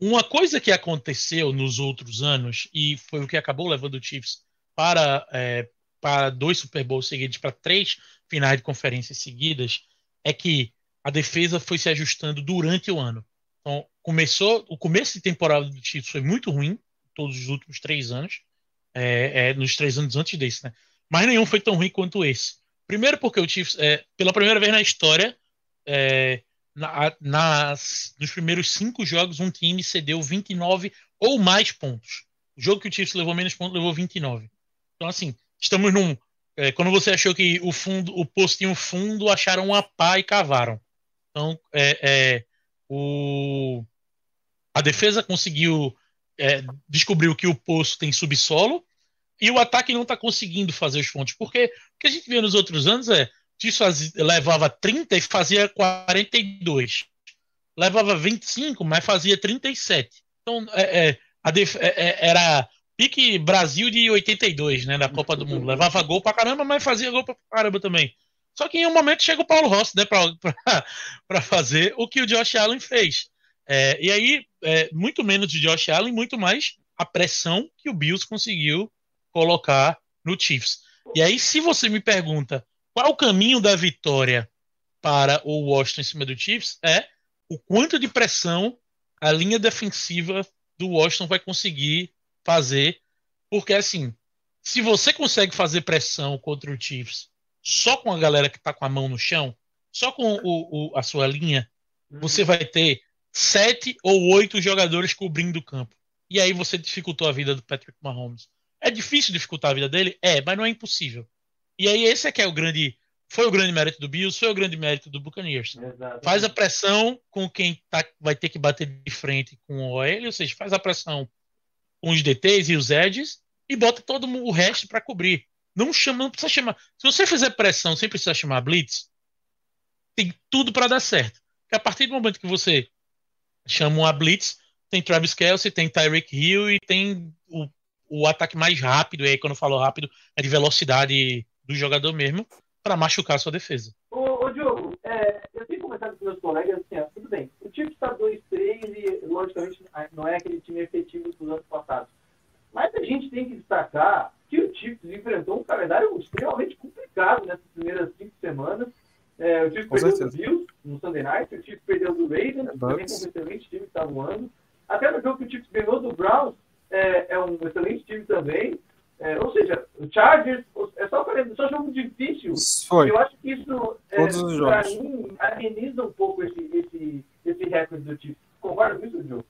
Uma coisa que aconteceu nos outros anos, e foi o que acabou levando o Chiefs para, é, para dois Super Bowls seguidos, para três finais de conferências seguidas, é que a defesa foi se ajustando durante o ano. Então, começou, o começo de temporada do Chiefs foi muito ruim, todos os últimos três anos, é, é, nos três anos antes desse, né? Mas nenhum foi tão ruim quanto esse. Primeiro porque o Chiefs, é, pela primeira vez na história, é, na- nas, nos primeiros cinco jogos, um time cedeu 29 ou mais pontos. O jogo que o Chiefs levou menos pontos levou 29. Então, assim, estamos num. é, quando você achou que o fundo, o poço tinha um fundo, acharam uma pá e cavaram. Então, é, é, o, a defesa conseguiu é, descobriu que o poço tem subsolo e o ataque não está conseguindo fazer os pontos. Porque o que a gente vê nos outros anos é fazia- levava 30 e fazia 42. Levava 25, mas fazia 37. Então, é, é, def- é, é, era pique Brasil de 82, né, da Copa do Mundo. Levava gol pra caramba, mas fazia gol pra caramba também. Só que em um momento chega o Paulo Rossi, né, pra, pra, <laughs> pra fazer o que o Josh Allen fez. É, e aí, é, muito menos de Josh Allen, muito mais a pressão que o Bills conseguiu colocar no Chiefs. E aí, se você me pergunta qual o caminho da vitória para o Washington em cima do Chiefs, é o quanto de pressão a linha defensiva do Washington vai conseguir fazer. Porque, assim, se você consegue fazer pressão contra o Chiefs só com a galera que tá com a mão no chão, só com o, o- a sua linha, você vai ter sete ou oito jogadores cobrindo o campo. E aí você dificultou a vida do Patrick Mahomes. É difícil dificultar a vida dele? É, mas não é impossível. E aí esse é que é o grande. Foi o grande mérito do Bills, foi o grande mérito do Buccaneers. Exatamente. Faz a pressão com quem tá, vai ter que bater de frente com o OL, ou seja, faz a pressão com os DTs e os edges e bota todo o resto para cobrir. Não chama, não precisa chamar. Se você fizer pressão sem precisar chamar blitz, tem tudo para dar certo. Porque a partir do momento que você chama uma blitz, tem Travis Kelsey, tem Tyreek Hill e tem o, o ataque mais rápido, e aí quando eu falo rápido, é de velocidade do jogador mesmo, para machucar a sua defesa. Ô, ô Diogo, é, eu tenho comentado com meus colegas assim, ó, tudo bem, o time está 2-3 e, logicamente, não é aquele time efetivo dos anos passados. Mas a gente tem que destacar que o Chiefs enfrentou um calendário extremamente complicado nessas primeiras cinco semanas. É, o Chiefs perdeu certeza. do Bills no Sunday Night, o Chiefs perdeu do Ravens, É, também Bucks. com um excelente time que está voando. Até no jogo que o Chiefs ganhou do Browns, é, é um excelente time também. É, ou seja, o Chargers, é só, só jogo difícil. Foi. Eu acho que isso, é, jogos. mim, ameniza um pouco esse, esse, esse recorde do Chiefs. Concorda com isso, Diogo?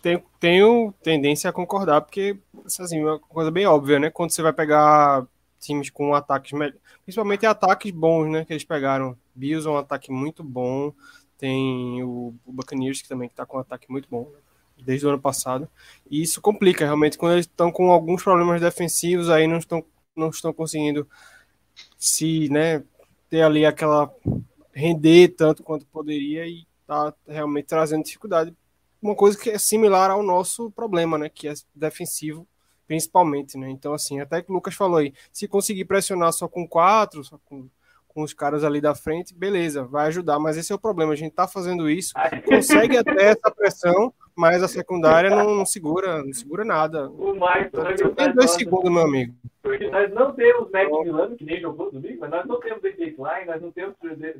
Tenho, tenho tendência a concordar, porque assim, é uma coisa bem óbvia, né? Quando você vai pegar times com ataques melhores, principalmente ataques bons, né? Que eles pegaram. Bills é um ataque muito bom. Tem o, o Buccaneers que também está com um ataque muito bom, né? Desde o ano passado. E isso complica realmente quando eles estão com alguns problemas defensivos, aí não estão, não estão conseguindo se, né, ter ali aquela render tanto quanto poderia e tá realmente trazendo dificuldade. Uma coisa que é similar ao nosso problema, né, que é defensivo principalmente, né? Então assim, até que o Lucas falou aí, se conseguir pressionar só com quatro, só com com os caras ali da frente, beleza, vai ajudar, mas esse é o problema, a gente tá fazendo isso, consegue até essa pressão, mas a secundária não, não segura, não segura nada. O Marcos, né, que Tem dois segundos, meu amigo. porque nós não temos Max Milano, que nem jogou domingo, mas nós não temos AJ Klein, nós não temos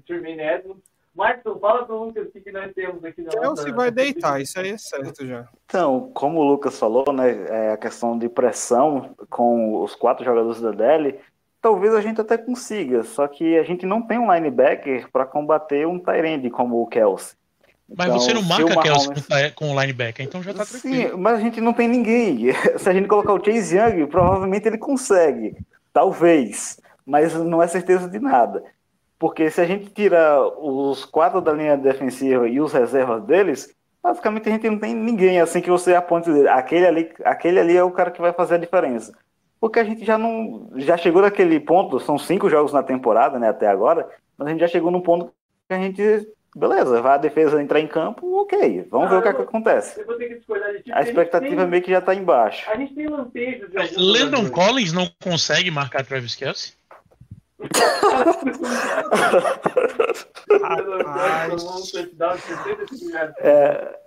Tremaine Edmonds. Marcos, fala pro Lucas o que, que nós temos aqui na Chelsea nossa- vai deitar, isso aí é certo já. Então, como o Lucas falou, né, é a questão de pressão com os quatro jogadores da DL, talvez a gente até consiga, só que a gente não tem um linebacker para combater um Tyrande como o Kelsey. Mas Então, você não marca Mahomes- com, o linebacker, então já tá tranquilo. Sim, mas a gente não tem ninguém. <laughs> Se a gente colocar o Chase Young, provavelmente ele consegue. Talvez. Mas não é certeza de nada. Porque se a gente tira os quatro da linha defensiva e os reservas deles, basicamente a gente não tem ninguém assim que você aponte. Aquele ali, aquele ali é o cara que vai fazer a diferença. Porque a gente já não. Já chegou naquele ponto, são cinco jogos na temporada, né, até agora, mas a gente já chegou num ponto que a gente beleza, vai a defesa entrar em campo, ok. Vamos Ah, ver o que, é eu que acontece. Eu. A expectativa gente meio que já tá embaixo. tem, A gente tem lampejos Landon jogadores. Collins não consegue marcar Travis Kelsey? Rapaz. Tomou touchdown de 65 jardas. <laughs>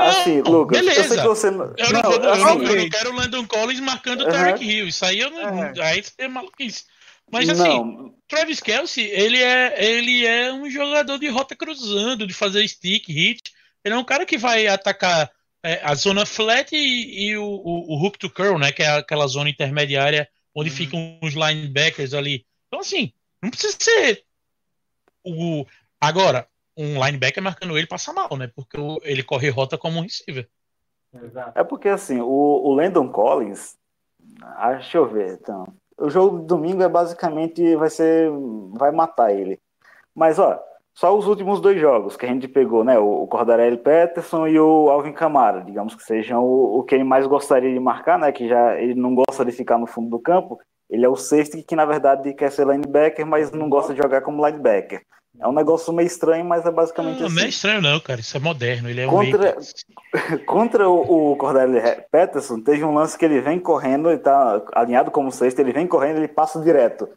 É, assim, Não, Lucas, eu beleza. sei que você não. Eu não, não, eu assim, não- eu não quero o Landon Collins marcando o Aham. Tarek Hill. Isso aí eu não. É. Aí é maluquice. Mas assim, não, Travis Kelsey, ele é, ele é um jogador de rota cruzando, de fazer stick, hit. Ele é um cara que vai atacar é, a zona flat e, e o, o, o hook to curl, né? Que é aquela zona intermediária onde ficam os linebackers ali. Então, assim, não precisa ser o. Agora, um linebacker marcando ele passa mal, né? Porque ele corre rota como um receiver. Exato. É porque assim, o, o Landon Collins, ah, deixa eu ver, então. O jogo de domingo é basicamente vai ser, vai matar ele. Mas ó, só os últimos dois jogos que a gente pegou, né? O, Cordarelli Peterson e o Alvin Kamara, digamos que sejam o, o que ele mais gostaria de marcar, né? Que já ele não gosta de ficar no fundo do campo. Ele é o safety que na verdade quer ser linebacker, mas não gosta de jogar como linebacker. É um negócio meio estranho, mas é basicamente Não, assim. não é estranho, não, cara. Isso é moderno. Ele é um Contra- Apex. <laughs> Contra o, o Cordarelli Peterson, teve um lance que ele vem correndo, ele tá alinhado como sexto, ele vem correndo, ele passa direto.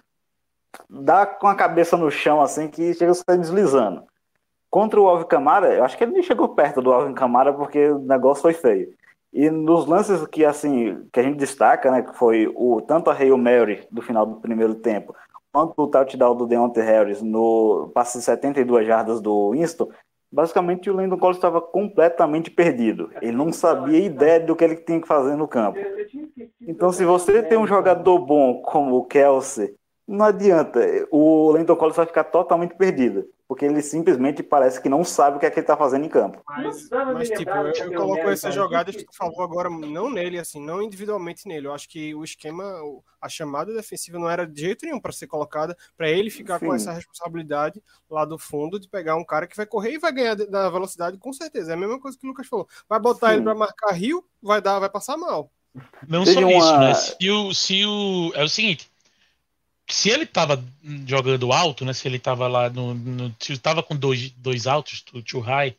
Dá com a cabeça no chão, assim, que chega a sair deslizando. Contra o Alvin Kamara, eu acho que ele nem chegou perto do Alvin Kamara, porque o negócio foi feio. E nos lances que, assim, que a gente destaca, né, que foi o, tanto a Hail Mary do final do primeiro tempo, quanto o touchdown do Deontay Harris no passe de 72 jardas do Winston, basicamente o Landon Collins estava completamente perdido. Ele não sabia ideia do que ele tinha que fazer no campo. Então, se você tem um jogador bom como o Kelsey, não adianta. O Landon Collins vai ficar totalmente perdido. Porque ele simplesmente parece que não sabe o que é que ele está fazendo em campo. Mas, mas tipo, eu, eu tem coloco essas jogadas que tu falou agora, não nele, assim, não individualmente nele. Eu acho que o esquema, a chamada defensiva não era de jeito nenhum para ser colocada, para ele ficar com Sim. essa responsabilidade lá do fundo de pegar um cara que vai correr e vai ganhar da velocidade, com certeza. É a mesma coisa que o Lucas falou. Vai botar Sim. ele para marcar Rio, vai dar, vai passar mal. Não Teve só uma- isso, né? Se o, se o. É o seguinte. Se ele tava jogando alto, né? Se ele tava lá no. no se ele tava com dois, dois altos, too, high,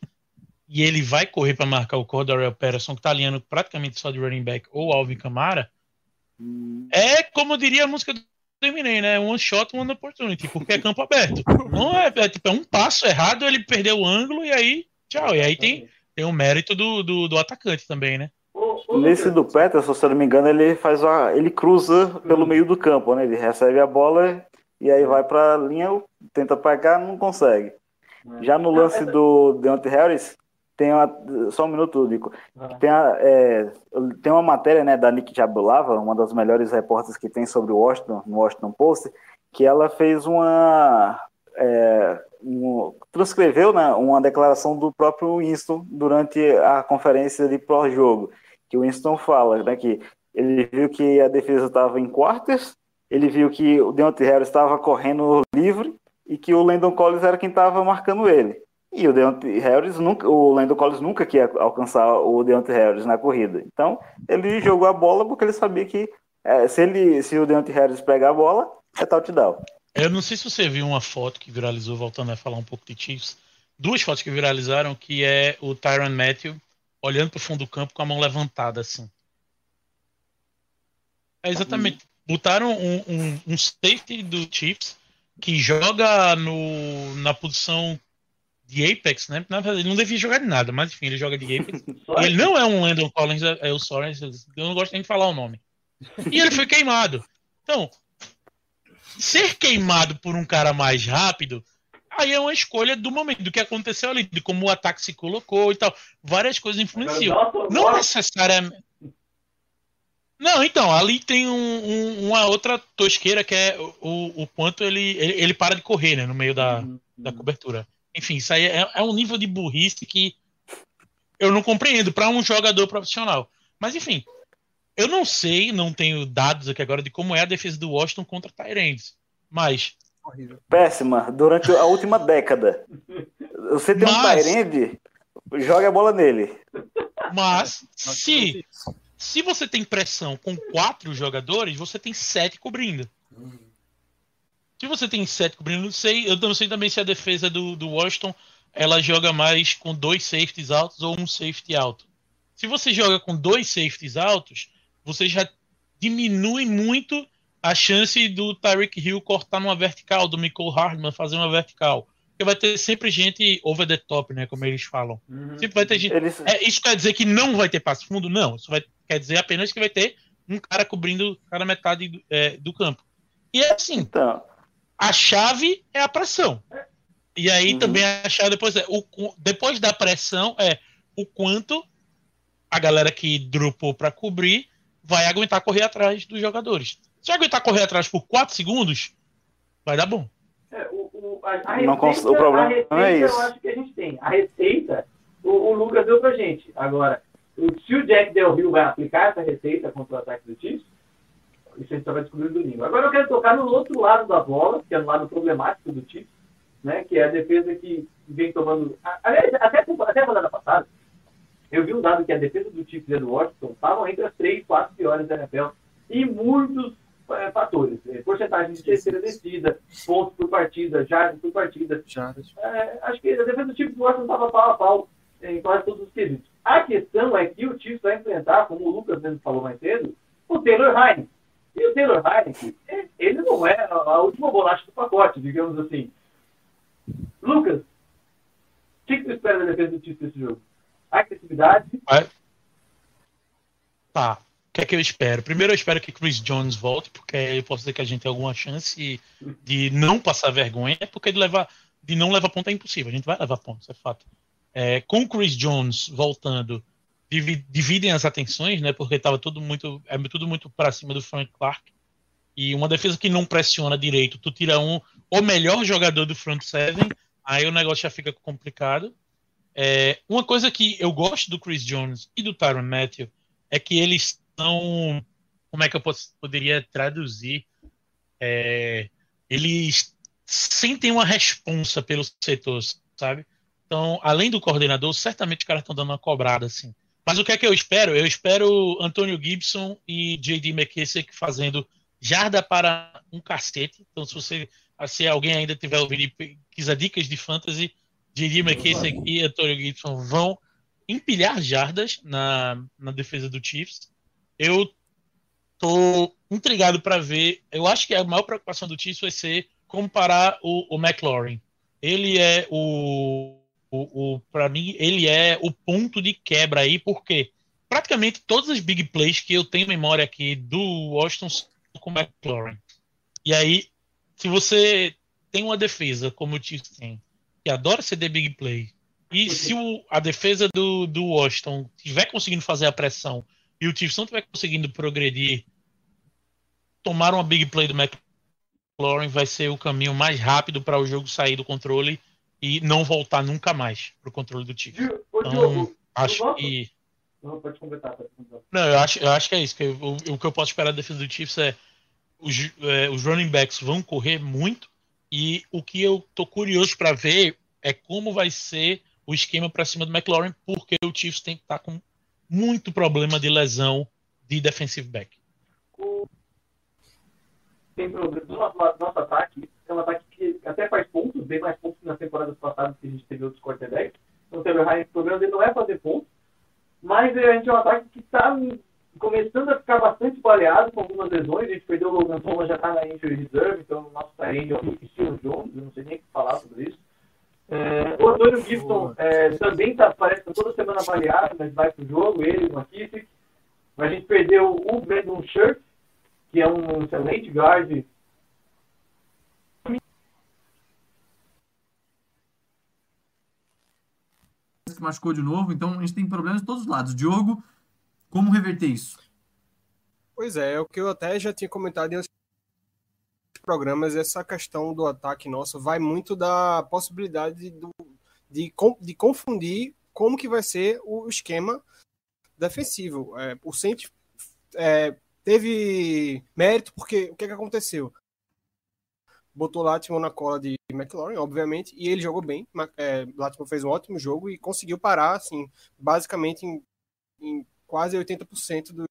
e ele vai correr para marcar o Cordarel Patterson, que tá alinhando praticamente só de running back, ou Alvin Kamara, é como diria a música do Terminei, né? One shot, one opportunity, porque é campo aberto. Não é, é, tipo, é um passo errado, ele perdeu o ângulo e aí, tchau. E aí tem, tem o mérito do, do, do atacante também, né? Nesse do Peterson, se eu não me engano, ele faz a, ele cruza pelo meio do campo, né? Ele recebe a bola e aí vai para a linha, tenta pegar, não consegue. Já no lance do Deontay Harris, tem uma, só um minuto, Nico. Tem, a, é, tem uma matéria né, da Nick Jabulava, uma das melhores repórteres que tem sobre o Washington, no Washington Post, que ela fez uma. é, um- transcreveu né, uma declaração do próprio Winston durante a conferência de pró-jogo. Que o Winston fala né, que ele viu que a defesa estava em quartas, ele viu que o Deontay Harris estava correndo livre e que o Landon Collins era quem estava marcando ele. E o Deontay Harris nunca, o Landon Collins nunca queria alcançar o Deontay Harris na corrida. Então, ele jogou a bola porque ele sabia que é, se, ele, se o Deontay Harris pegar a bola, é touchdown. Eu não sei se você viu uma foto que viralizou, voltando a falar um pouco de Chiefs. Duas fotos que viralizaram, que é o Tyron Matthew olhando para o fundo do campo com a mão levantada, assim. É exatamente. Botaram um, um, um safety do Chiefs que joga no, na posição de Apex, né? Na verdade, ele não devia jogar de nada, mas enfim, ele joga de Apex. <laughs> Ele não é um Landon Collins, é é o Soren, eu não gosto nem de falar o nome. E ele foi queimado. Então, ser queimado por um cara mais rápido, aí é uma escolha do momento, do que aconteceu ali, de como o ataque se colocou e tal. Várias coisas influenciam. Não necessariamente. Não, então, ali tem um- um- uma outra tosqueira que é o, o- quanto ele, ele, ele para de correr, né, no meio da, da cobertura. Enfim, isso aí é, é um nível de burrice que eu não compreendo para um jogador profissional. Mas enfim, eu não sei, não tenho dados aqui agora de como é a defesa do Washington contra Tyrants. Mas Horrível. Péssima. Durante a última década. Você tem um Mas- Tyrande, joga a bola nele. Mas se, Basicamente isso. se você tem pressão com quatro jogadores, você tem sete cobrindo. Se você tem sete cobrindo, não sei, eu não sei também se a defesa do, do Washington ela joga mais com dois safeties altos ou um safety alto. Se você joga com dois safeties altos, você já diminui muito a chance do Tyreek Hill cortar numa vertical, do Michael Hardman fazer uma vertical. Porque vai ter sempre gente over the top, né? Como eles falam. Uhum. Sempre vai ter gente. Eles- É, isso quer dizer que não vai ter passe fundo? Não. Isso vai, quer dizer apenas que vai ter um cara cobrindo cada metade do, é, do campo. E é assim, Então, a chave é a pressão. E aí Uhum. também a chave depois é o, depois da pressão é o quanto a galera que dropou para cobrir vai aguentar correr atrás dos jogadores. Se aguentar correr atrás por 4 segundos, vai dar bom. É, o, o, a, a Não receita, cons- o problema a receita é isso. eu acho que a gente tem. A receita, o, o Lucas deu pra gente. Agora, o- se o Jack Del Rio vai aplicar essa receita contra o ataque do Chiefs, isso a gente só vai descobrir domingo. Agora eu quero tocar no outro lado da bola, que é no lado problemático do Chiefs, né, que é a defesa que vem tomando... Aliás, até, até a rodada passada, eu vi um dado que a defesa do Chiefs e do Washington estavam entre as três, quatro piores da NFL e muitos fatores. Eh, porcentagem de terceira descida, pontos por partida, jardas por partida. Jardas. É, acho que a defesa do Chiefs do Washington estava pau a pau em quase todos os quesitos. A questão é que o Chiefs vai enfrentar, como o Lucas mesmo falou mais cedo, o Taylor Heineken. E o Taylor Heineken, eh, ele não é a última bolacha do pacote, digamos assim. Lucas, o que, que tu espera da defesa do Chiefs nesse jogo? Agressividade, Tá. O que é que eu espero? Primeiro eu espero que Chris Jones volte, porque eu posso dizer que a gente tem alguma chance de não passar vergonha, porque de levar, de não levar ponto é impossível. A gente vai levar ponto, isso é fato. É, com Chris Jones voltando, divi- dividem as atenções, né? Porque estava tudo muito, é tudo muito para cima do Frank Clark. E uma defesa que não pressiona direito, tu tira um, o melhor jogador do front seven, aí o negócio já fica complicado. É, uma coisa que eu gosto do Chris Jones e do Tyron Matthew é que eles são. Como é que eu poderia traduzir? É, eles sentem uma responsa pelo setor, sabe? Então, além do coordenador, certamente os caras estão dando uma cobrada, assim. Mas o que é que eu espero? Eu espero Antônio Gibson e J.D. McKissick fazendo jarda para um cacete. Então, se você, se alguém ainda tiver ouvindo e quiser dicas de fantasy, J.D. McKissick e Antônio Gibson vão empilhar jardas na, na defesa do Chiefs. Eu tô intrigado para ver. Eu acho que a maior preocupação do Chiefs vai ser comparar o, o McLaurin. Ele é o, o, o para mim ele é o ponto de quebra aí, porque praticamente todas as big plays que eu tenho memória aqui do Washington com o McLaurin. E aí, se você tem uma defesa como o Chiefs tem, que adora ceder big play, e se o- a defesa do, do Washington estiver conseguindo fazer a pressão e o Chiefs não estiver conseguindo progredir, tomar uma big play do McLaurin vai ser o caminho mais rápido para o jogo sair do controle e não voltar nunca mais para o controle do Chiefs. Então, Acho que. Não, pode completar, pode completar. Não, eu acho, eu acho que é isso. Que eu- o, o que eu posso esperar da defesa do Chiefs é os, é, os running backs vão correr muito e o que eu tô curioso para ver é como vai ser o esquema para cima do McLaurin, porque o Chiefs tem que estar com muito problema de lesão de defensive back. Tem problema do nosso, ataque. É um ataque que até faz pontos, bem mais pontos que nas temporadas passadas que a gente teve outros quarterbacks. Então o Taylor Heineken, o problema dele não é fazer pontos, mas a gente é um ataque que está começando a ficar bastante baleado com algumas lesões. A gente perdeu o Logan Thomas, já está na injury reserve, então o nosso tarende é o Rick Steele Jones, eu não sei nem o que falar sobre isso. É, o Antônio Gibson é, também tá, parece que toda semana baleado, mas vai pro jogo, ele, o McKissick. A gente perdeu o Brandon Shirt, que é um excelente guard. se machucou de novo, então a gente tem problemas de todos os lados. Diogo, como reverter isso? Pois é, é o que eu até já tinha comentado em programas, essa questão do ataque nosso vai muito da possibilidade de, con- de confundir como que vai ser o esquema defensivo. É, o Saints é, teve mérito porque o que, que aconteceu? Botou Latimer na cola de McLaurin, obviamente, e ele jogou bem. É, Latimer fez um ótimo jogo e conseguiu parar, assim, basicamente em, em quase 80% do,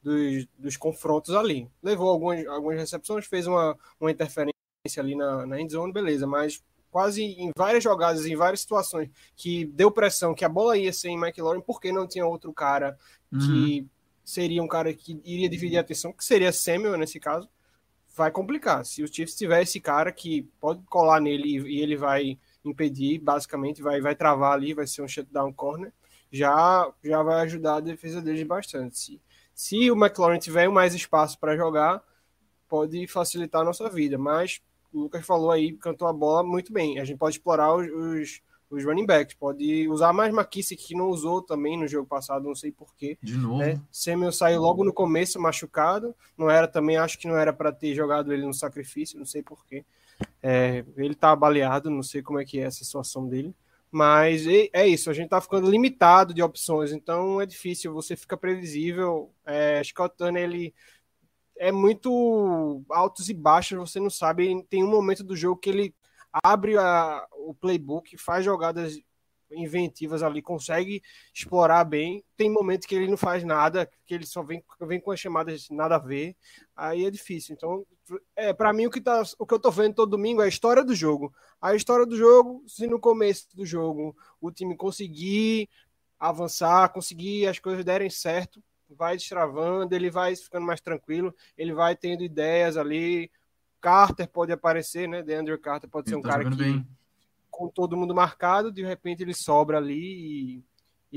dos, dos confrontos ali. Levou algumas, algumas recepções, fez uma, uma interferência ali na, na endzone, beleza, mas quase em várias jogadas, em várias situações que deu pressão, que a bola ia ser em McLaurin, porque não tinha outro cara que seria um cara que iria dividir a atenção, que seria Samuel nesse caso, vai complicar. Se o Chiefs tiver esse cara que pode colar nele e, e ele vai impedir, basicamente vai, vai travar ali, vai ser um shutdown corner, já, já vai ajudar a defesa deles bastante. Se, se o McLaurin tiver mais espaço para jogar, pode facilitar a nossa vida, mas o Lucas falou aí, cantou a bola muito bem. A gente pode explorar os, os, os running backs, pode usar mais McKissick, que não usou também no jogo passado, não sei porquê. De novo. Né? Samuel saiu logo no começo machucado, não era também, acho que não era para ter jogado ele no sacrifício, não sei porquê. É, ele tá baleado, não sei como é que é essa situação dele. Mas é isso, a gente tá ficando limitado de opções, então é difícil, você fica previsível. É, Scott Turner, ele é muito altos e baixos, você não sabe. Tem um momento do jogo que ele abre a, o playbook, faz jogadas inventivas ali, consegue explorar bem. Tem momentos que ele não faz nada, que ele só vem, vem com as chamadas nada a ver. Aí é difícil. Então, é para mim o que, tá, o que eu tô vendo todo domingo é a história do jogo. A história do jogo, se no começo do jogo o time conseguir avançar, conseguir as coisas derem certo, vai destravando, ele vai ficando mais tranquilo, ele vai tendo ideias ali. Carter pode aparecer, né? DeAndre Carter pode Ele ser um tá cara que bem. com todo mundo marcado, de repente ele sobra ali e,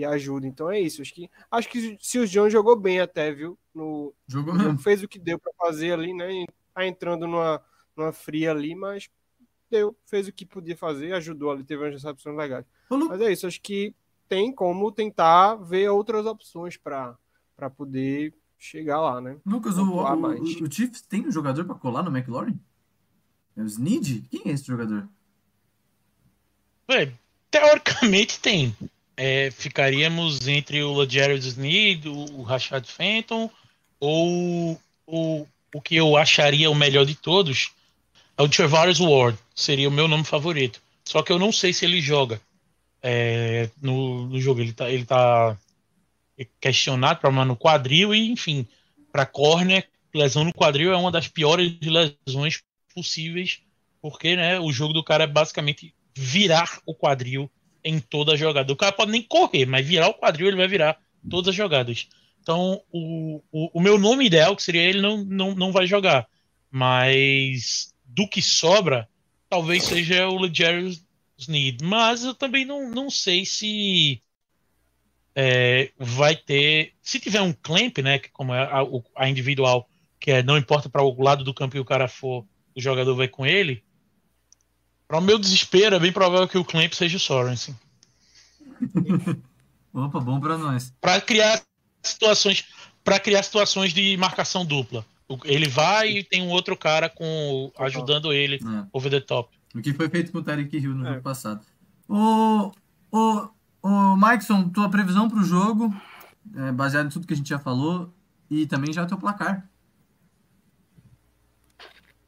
e ajuda. Então é isso. Acho que, acho que se o John jogou bem até, viu? No, Jogou mesmo. fez o que deu para fazer ali, né? Tá entrando numa, numa fria ali, mas deu, fez o que podia fazer, ajudou ali, teve umas recepções legais. Mas é isso, acho que tem como tentar ver outras opções para poder chegar lá, né? Lucas, o, o, mais. o- o Chiefs tem um jogador para colar no McLaurin? É o Snead? Quem é esse jogador? Véi, teoricamente tem. É, ficaríamos entre o Sneed, o, o Rashad Fenton, ou o, o que eu acharia o melhor de todos é o Travaris Ward. Seria o meu nome favorito. Só que eu não sei se ele joga é, no, no jogo. Ele tá, ele tá questionado, problema no quadril, e enfim, para corner, lesão no quadril é uma das piores lesões possíveis, porque né, o jogo do cara é basicamente virar o quadril em toda a jogada. O cara pode nem correr, mas virar o quadril ele vai virar todas as jogadas. Então, o, o, o meu nome ideal, que seria ele, não, não, não vai jogar. Mas do que sobra, talvez seja o Legere Sneed. Mas eu também não, não sei se é, vai ter. Se tiver um clamp, né? Que como é a, a individual, que é não importa para o lado do campo que o cara for, o jogador vai com ele. Para o meu desespero, é bem provável que o clamp seja o Sorensen. <laughs> Opa, bom para nós. Para criar situações, para criar situações de marcação dupla. Ele vai e tem um outro cara com ajudando ele É. over the top. O que foi feito com o Tarek Hill no É. jogo passado. O, o, o Mikeson, tua previsão para o jogo, é, baseado em tudo que a gente já falou, e também já o teu placar.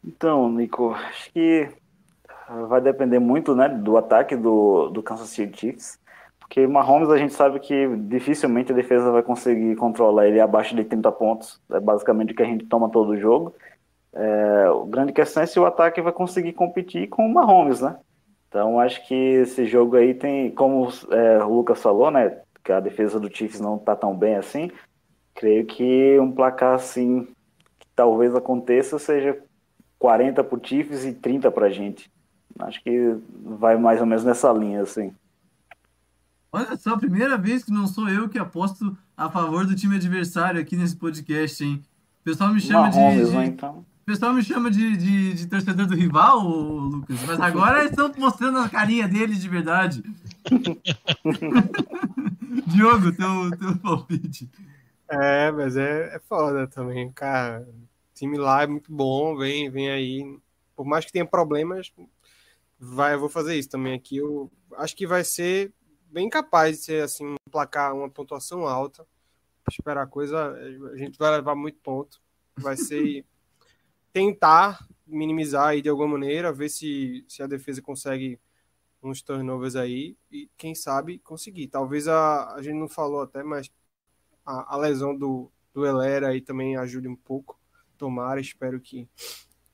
Então, Nico, acho que vai depender muito, né, do ataque do, do Kansas City Chiefs, porque Mahomes a gente sabe que dificilmente a defesa vai conseguir controlar ele abaixo de 30 pontos, é basicamente o que a gente toma todo o jogo. É, o grande questão é se o ataque vai conseguir competir com o Mahomes, né? Então acho que esse jogo aí tem, como é, o Lucas falou, né, que a defesa do Chiefs não tá tão bem assim, creio que um placar assim que talvez aconteça seja 40 pro Chiefs e 30 pra gente. Acho que vai mais ou menos nessa linha, assim. Olha só, primeira vez que não sou eu que aposto a favor do time adversário aqui nesse podcast, hein? O pessoal me chama de, Mahomes, de- né, então. o pessoal me chama de, de, de torcedor do rival, Lucas, mas agora eles estão mostrando a carinha deles de verdade. <laughs> Diogo, teu, teu palpite. É, mas é, é foda também, cara. O time lá é muito bom, vem, vem aí. Por mais que tenha problemas, vai, eu vou fazer isso também aqui. Eu acho que vai ser bem capaz de ser assim, um placar, uma pontuação alta. Esperar a coisa, a gente vai levar muito ponto. Vai ser <laughs> tentar minimizar aí de alguma maneira, ver se, se a defesa consegue uns turnovers aí e quem sabe conseguir. Talvez a, a gente não falou até, mas a, a lesão do, do Helera aí também ajude um pouco. Tomara, espero que,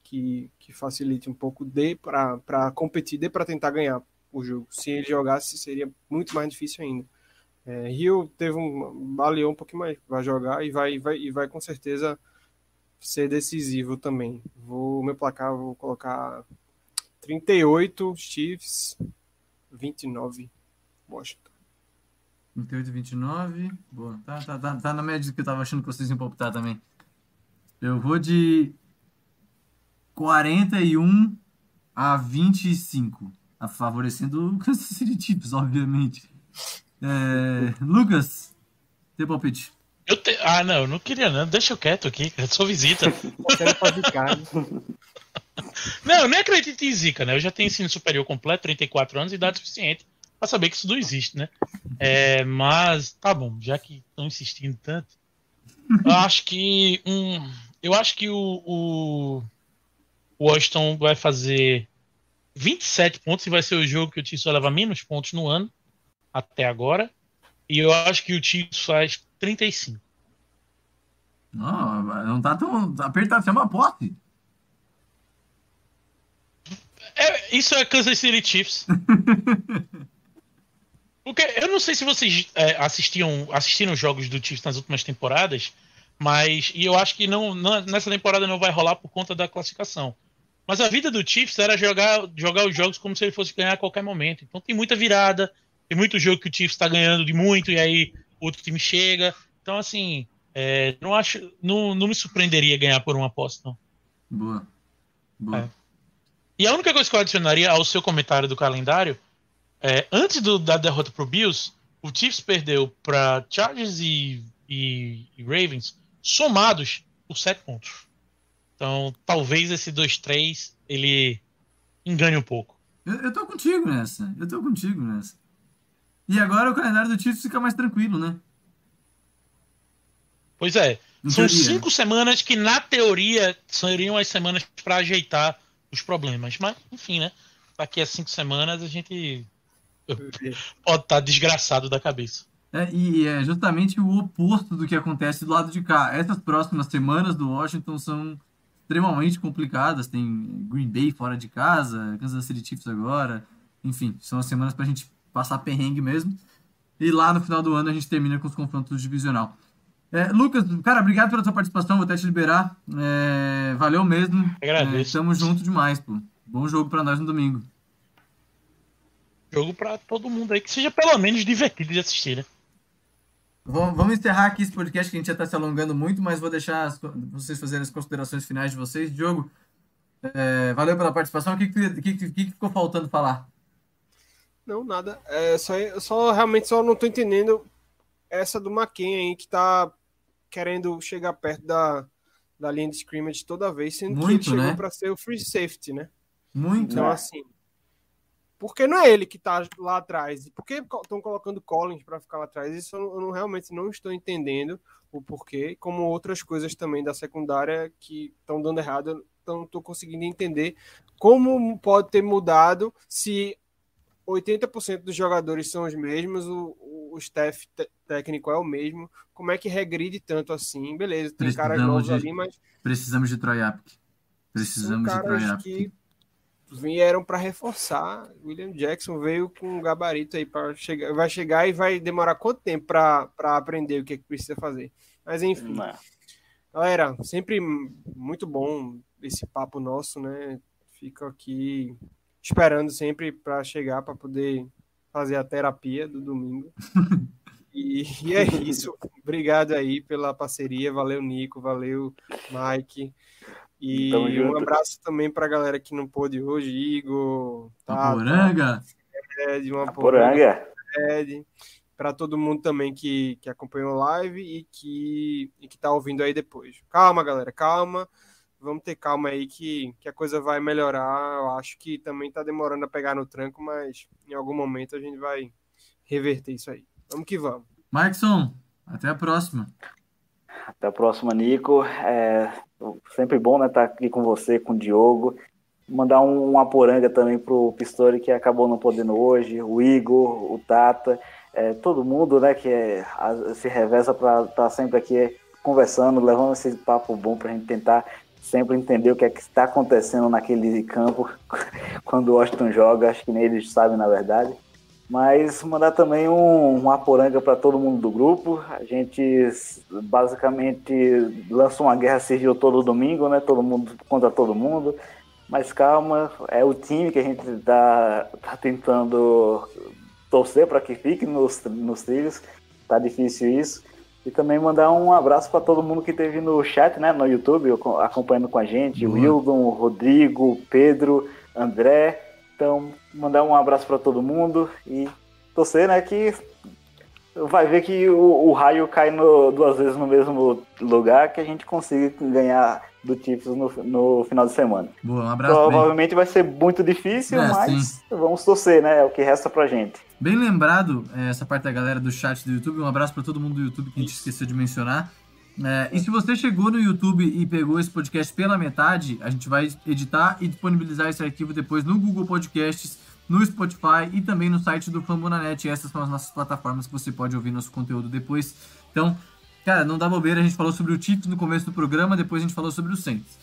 que, que facilite um pouco, dê para competir, dê para tentar ganhar o jogo. Se ele jogasse, seria muito mais difícil ainda. É, Rio teve um. baleou um pouquinho mais, vai jogar e vai, vai, e vai com certeza ser decisivo também. Vou meu placar, vou colocar 38 Chiefs, 29 Washington. 28 29. Boa. Tá, tá, tá, tá na média do que eu tava achando que vocês iam palpitar também. Eu vou de 41 a 25. Favorecendo o Kansas City Chiefs, obviamente. É, Lucas, teu palpite. Eu te... Ah, não, eu não queria não. Deixa eu quieto aqui, cara. Eu sou visita. <laughs> <laughs> Não, eu nem acredito em zica, né? Eu já tenho ensino superior completo, 34 anos, idade suficiente pra saber que isso não existe, né? É, mas, tá bom, já que estão insistindo tanto, eu acho que um, eu acho que o, o Washington vai fazer 27 pontos e vai ser o jogo que o Chiefs vai levar menos pontos no ano até agora. E eu acho que o Chiefs faz 35. Não, não tá tão apertado, é uma posse. É, isso é Kansas City Chiefs. <laughs> Porque eu não sei se vocês é, assistiam assistiram jogos do Chiefs nas últimas temporadas, mas e eu acho que não, não, nessa temporada não vai rolar por conta da classificação. Mas a vida do Chiefs era jogar, jogar os jogos como se ele fosse ganhar a qualquer momento. Então tem muita virada, tem muito jogo que o Chiefs está ganhando de muito e aí o outro time chega. Então assim, é, não acho, não, não me surpreenderia ganhar por uma aposta não. Boa. Boa. É. E a única coisa que eu adicionaria ao seu comentário do calendário é, antes do, da derrota pro Bills, o Chiefs perdeu para Chargers e, e, e, Ravens somados por 7 pontos. Então, talvez esse 2-3 ele engane um pouco. Eu, eu tô contigo nessa. Eu tô contigo nessa. E agora o calendário do Chiefs fica mais tranquilo, né? Pois é. Em São teoria. cinco semanas que, na teoria, seriam as semanas para ajeitar os problemas. Mas, enfim, né? Daqui a cinco semanas a gente <laughs> pode estar tá desgraçado da cabeça. É, e é justamente o oposto do que acontece do lado de cá. Essas próximas semanas do Washington são extremamente complicadas. Tem Green Bay fora de casa, Kansas City Chiefs agora. Enfim, são as semanas para a gente passar perrengue mesmo. E lá no final do ano a gente termina com os confrontos divisional. É, Lucas, cara, obrigado pela sua participação. Vou até te liberar. É, valeu mesmo. Agradeço. É, tamo junto demais, pô. Bom jogo para nós no domingo jogo para todo mundo aí, que seja pelo menos divertido de assistir, né? Vamos encerrar aqui esse podcast que a gente já está se alongando muito, mas vou deixar as, vocês fazerem as considerações finais de vocês. Diogo, é, valeu pela participação. O que, que, que, que, ficou faltando falar? Não, nada. É, só, só realmente só não estou entendendo essa do McKen aí que está querendo chegar perto da, da linha de scrimmage toda vez, sendo muito, que ele chegou né? para ser o free safety, né? Muito. Então, assim, porque não é ele que tá lá atrás. Por que estão colocando Collins para ficar lá atrás? Isso eu, não, realmente não estou entendendo o porquê, como outras coisas também da secundária que estão dando errado, não estou conseguindo entender como pode ter mudado se 80% dos jogadores são os mesmos, o, o staff técnico é o mesmo, como é que regride tanto assim? Beleza, tem caras novos de, ali, mas. Precisamos de Troy Apke. Precisamos de Troy Apke vieram para reforçar. William Jackson veio com um gabarito aí para chegar, vai chegar e vai demorar quanto tempo para aprender o que, é que precisa fazer. Mas enfim. Não. Galera, sempre muito bom esse papo nosso, né? Fico aqui esperando sempre para chegar para poder fazer a terapia do domingo. <laughs> e, e é isso. Obrigado aí pela parceria. Valeu, Nico. Valeu, Mike. E um abraço também para a galera que não pôde hoje, Igor, Poranga, Ed, uma Poranga, para todo mundo também que, que acompanhou a live e que e que tá ouvindo aí depois. Calma, galera, calma. Vamos ter calma aí que, que a coisa vai melhorar. Eu acho que também tá demorando a pegar no tranco, mas em algum momento a gente vai reverter isso aí. Vamos que vamos. Markson, até a próxima. Até a próxima, Nico. É sempre bom né, estar aqui com você, com o Diogo. Mandar um, uma poranga também pro Pistori, que acabou não podendo hoje, o Igor, o Tata, é, todo mundo né, que é, se reveza para estar tá sempre aqui conversando, levando esse papo bom para a gente tentar sempre entender o que é que está acontecendo naquele campo <laughs> quando o Washington joga, acho que nem eles sabem na verdade. Mas mandar também um, uma poranga para todo mundo do grupo. A gente basicamente lança uma guerra civil todo domingo, né? Todo mundo contra todo mundo. Mas calma, é o time que a gente está tá tentando torcer para que fique nos, nos trilhos. Tá difícil isso. E também mandar um abraço para todo mundo que esteve no chat, né? No YouTube, acompanhando com a gente. Uhum. Wildon, Rodrigo, Pedro, André. Então, mandar um abraço para todo mundo e torcer, né, que vai ver que o, o raio cai no, duas vezes no mesmo lugar que a gente consiga ganhar do Chiefs no, no final de semana. Boa, um abraço. Provavelmente bem. vai ser muito difícil, é, mas sim. vamos torcer, né? É o que resta pra gente. Bem lembrado, é, essa parte da galera do chat do YouTube. Um abraço para todo mundo do YouTube que a gente esqueceu de mencionar. É, e se você chegou no YouTube e pegou esse podcast pela metade, a gente vai editar e disponibilizar esse arquivo depois no Google Podcasts, no Spotify e também no site do Fambonanet. Essas são as nossas plataformas que você pode ouvir nosso conteúdo depois. Então, cara, não dá bobeira, a gente falou sobre o Chiefs no começo do programa, depois a gente falou sobre o Saints.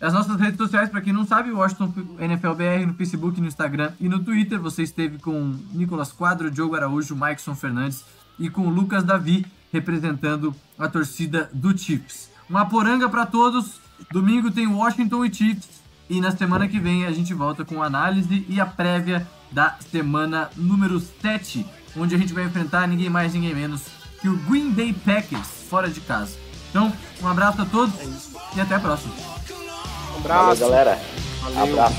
As nossas redes sociais, para quem não sabe, Washington NFLBR no Facebook, no Instagram e no Twitter. Você esteve com Nicolas Quadro, Diogo Araújo, Maikson Fernandes e com Lucas Davi representando a torcida do Chiefs. Uma poranga para todos. Domingo tem Washington e Chiefs. E na semana que vem a gente volta com a análise e a prévia da semana número 7, onde a gente vai enfrentar ninguém mais, ninguém menos que o Green Bay Packers fora de casa. Então, um abraço a todos e até a próxima. Um abraço, Valeu, galera. Valeu. Abraço.